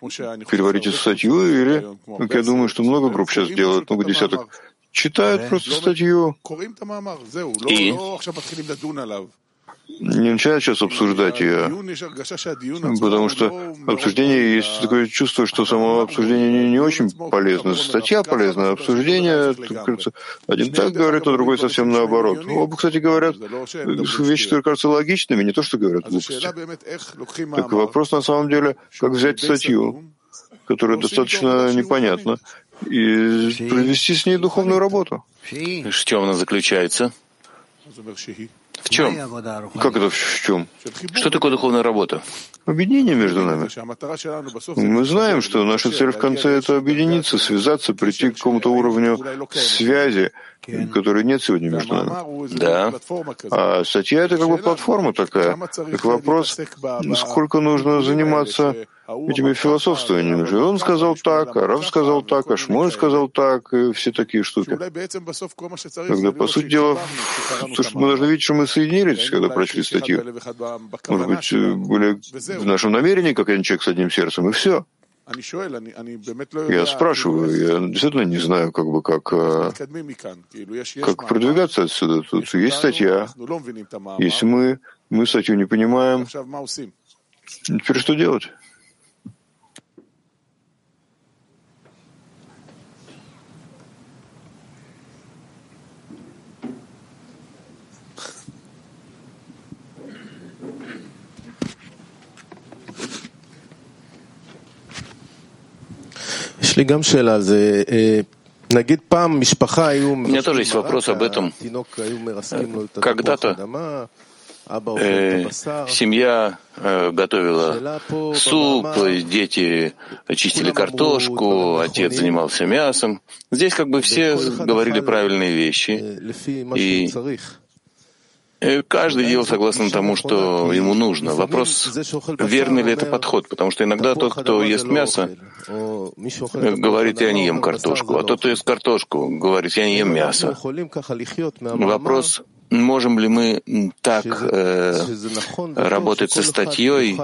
переварить эту статью, или, как я думаю, что много групп сейчас делают, много десяток, читают просто статью и не начинают сейчас обсуждать ее, потому что обсуждение есть такое чувство, что само обсуждение не, не очень полезно. Статья полезна, обсуждение, кажется, один так говорит, а другой совсем наоборот. Оба, кстати, говорят вещи, которые кажутся логичными, не то, что говорят глупости. Так вопрос на самом деле, как взять статью, которая достаточно непонятна, и провести с ней духовную работу. В чем она заключается? В чем? Как это в чем? Что такое духовная работа? Объединение между нами. Мы знаем, что наша цель в конце — это объединиться, связаться, прийти к какому-то уровню связи, которой нет сегодня между нами. Да. А статья — это как бы платформа такая. Так вопрос, сколько нужно заниматься этими философствованиями же. Он сказал так, а Рав сказал так, а Шмоль сказал так, и все такие штуки. Когда, по сути дела, то, что мы должны видеть, что мы соединились, когда прочли статью. Может быть, были в нашем намерении, как один человек с одним сердцем, и все. Я спрашиваю, я действительно не знаю, как бы, как, а, как продвигаться отсюда. Тут есть статья. Если мы, мы статью не понимаем, теперь что делать? У меня тоже есть вопрос об этом. Когда-то э, семья э, готовила суп, дети чистили картошку, отец занимался мясом. Здесь как бы все говорили правильные вещи. И И каждый делал согласно тому, что ему нужно. Вопрос, верный ли это подход, потому что иногда тот, кто ест мясо, говорит, я не ем картошку, а тот, кто ест картошку, говорит, я не ем мясо. Вопрос, можем ли мы так э, работать со статьей,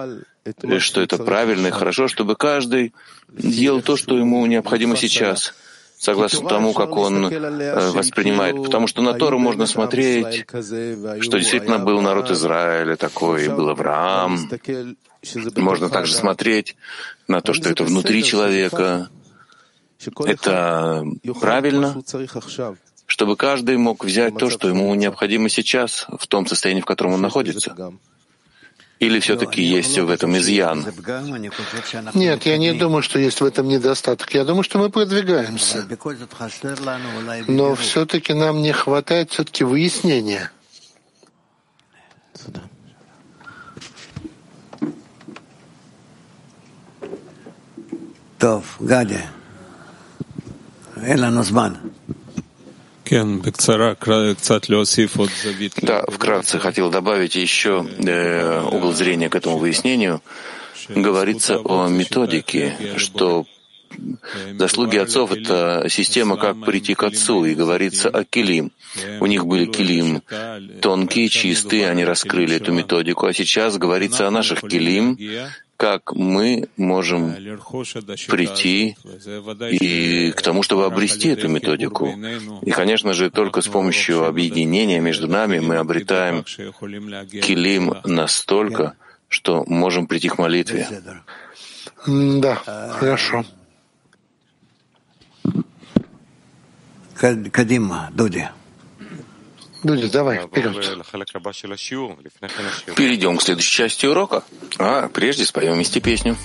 что это правильно и хорошо, чтобы каждый делал то, что ему необходимо сейчас — согласно тому, как он э, воспринимает. Потому что на Тору можно смотреть, что действительно был народ Израиля такой, и был Авраам. Можно также смотреть на то, что это внутри человека. Это правильно, чтобы каждый мог взять то, что ему необходимо сейчас, в том состоянии, в котором он находится. Или все-таки есть в этом изъян? Нет, я не думаю, что есть в этом недостаток. Я думаю, что мы продвигаемся. Но все-таки нам не хватает все-таки выяснения. Гадя. Эланозман. Да, вкратце хотел добавить еще э, угол зрения к этому выяснению. Говорится о методике, что заслуги отцов — это система, как прийти к отцу, и говорится о килим. У них были килим тонкие, чистые, они раскрыли эту методику, а сейчас говорится о наших килим, как мы можем прийти и к тому, чтобы обрести эту методику. И, конечно же, только с помощью объединения между нами мы обретаем килим настолько, что можем прийти к молитве. Да, хорошо. Кадима, Дуди. Дуди, давай, вперед. Перейдем к следующей части урока. А прежде споем вместе песню.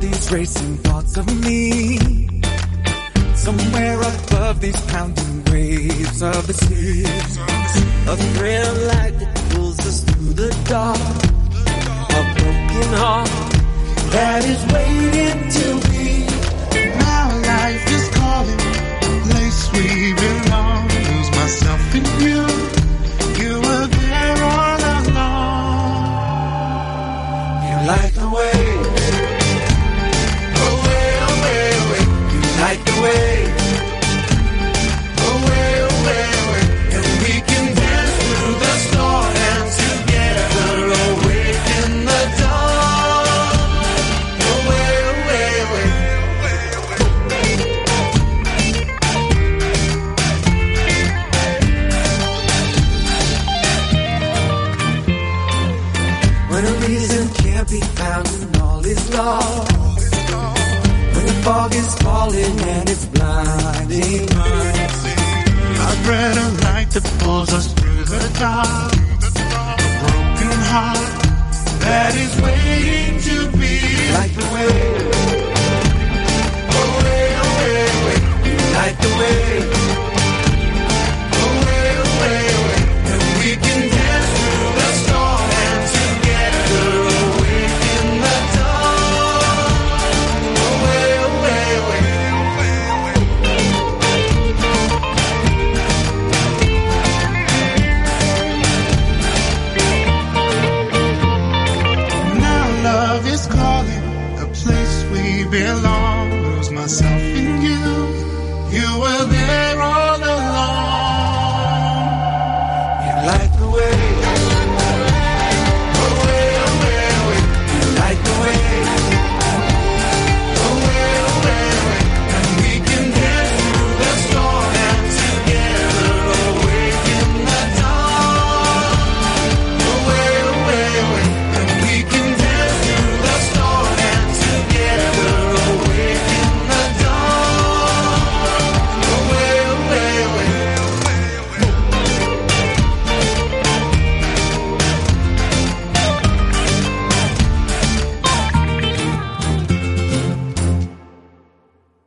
these racing thoughts of me. Somewhere above these pounding waves of the sea. A of light that pulls us through the dark. Broken heart. That is waiting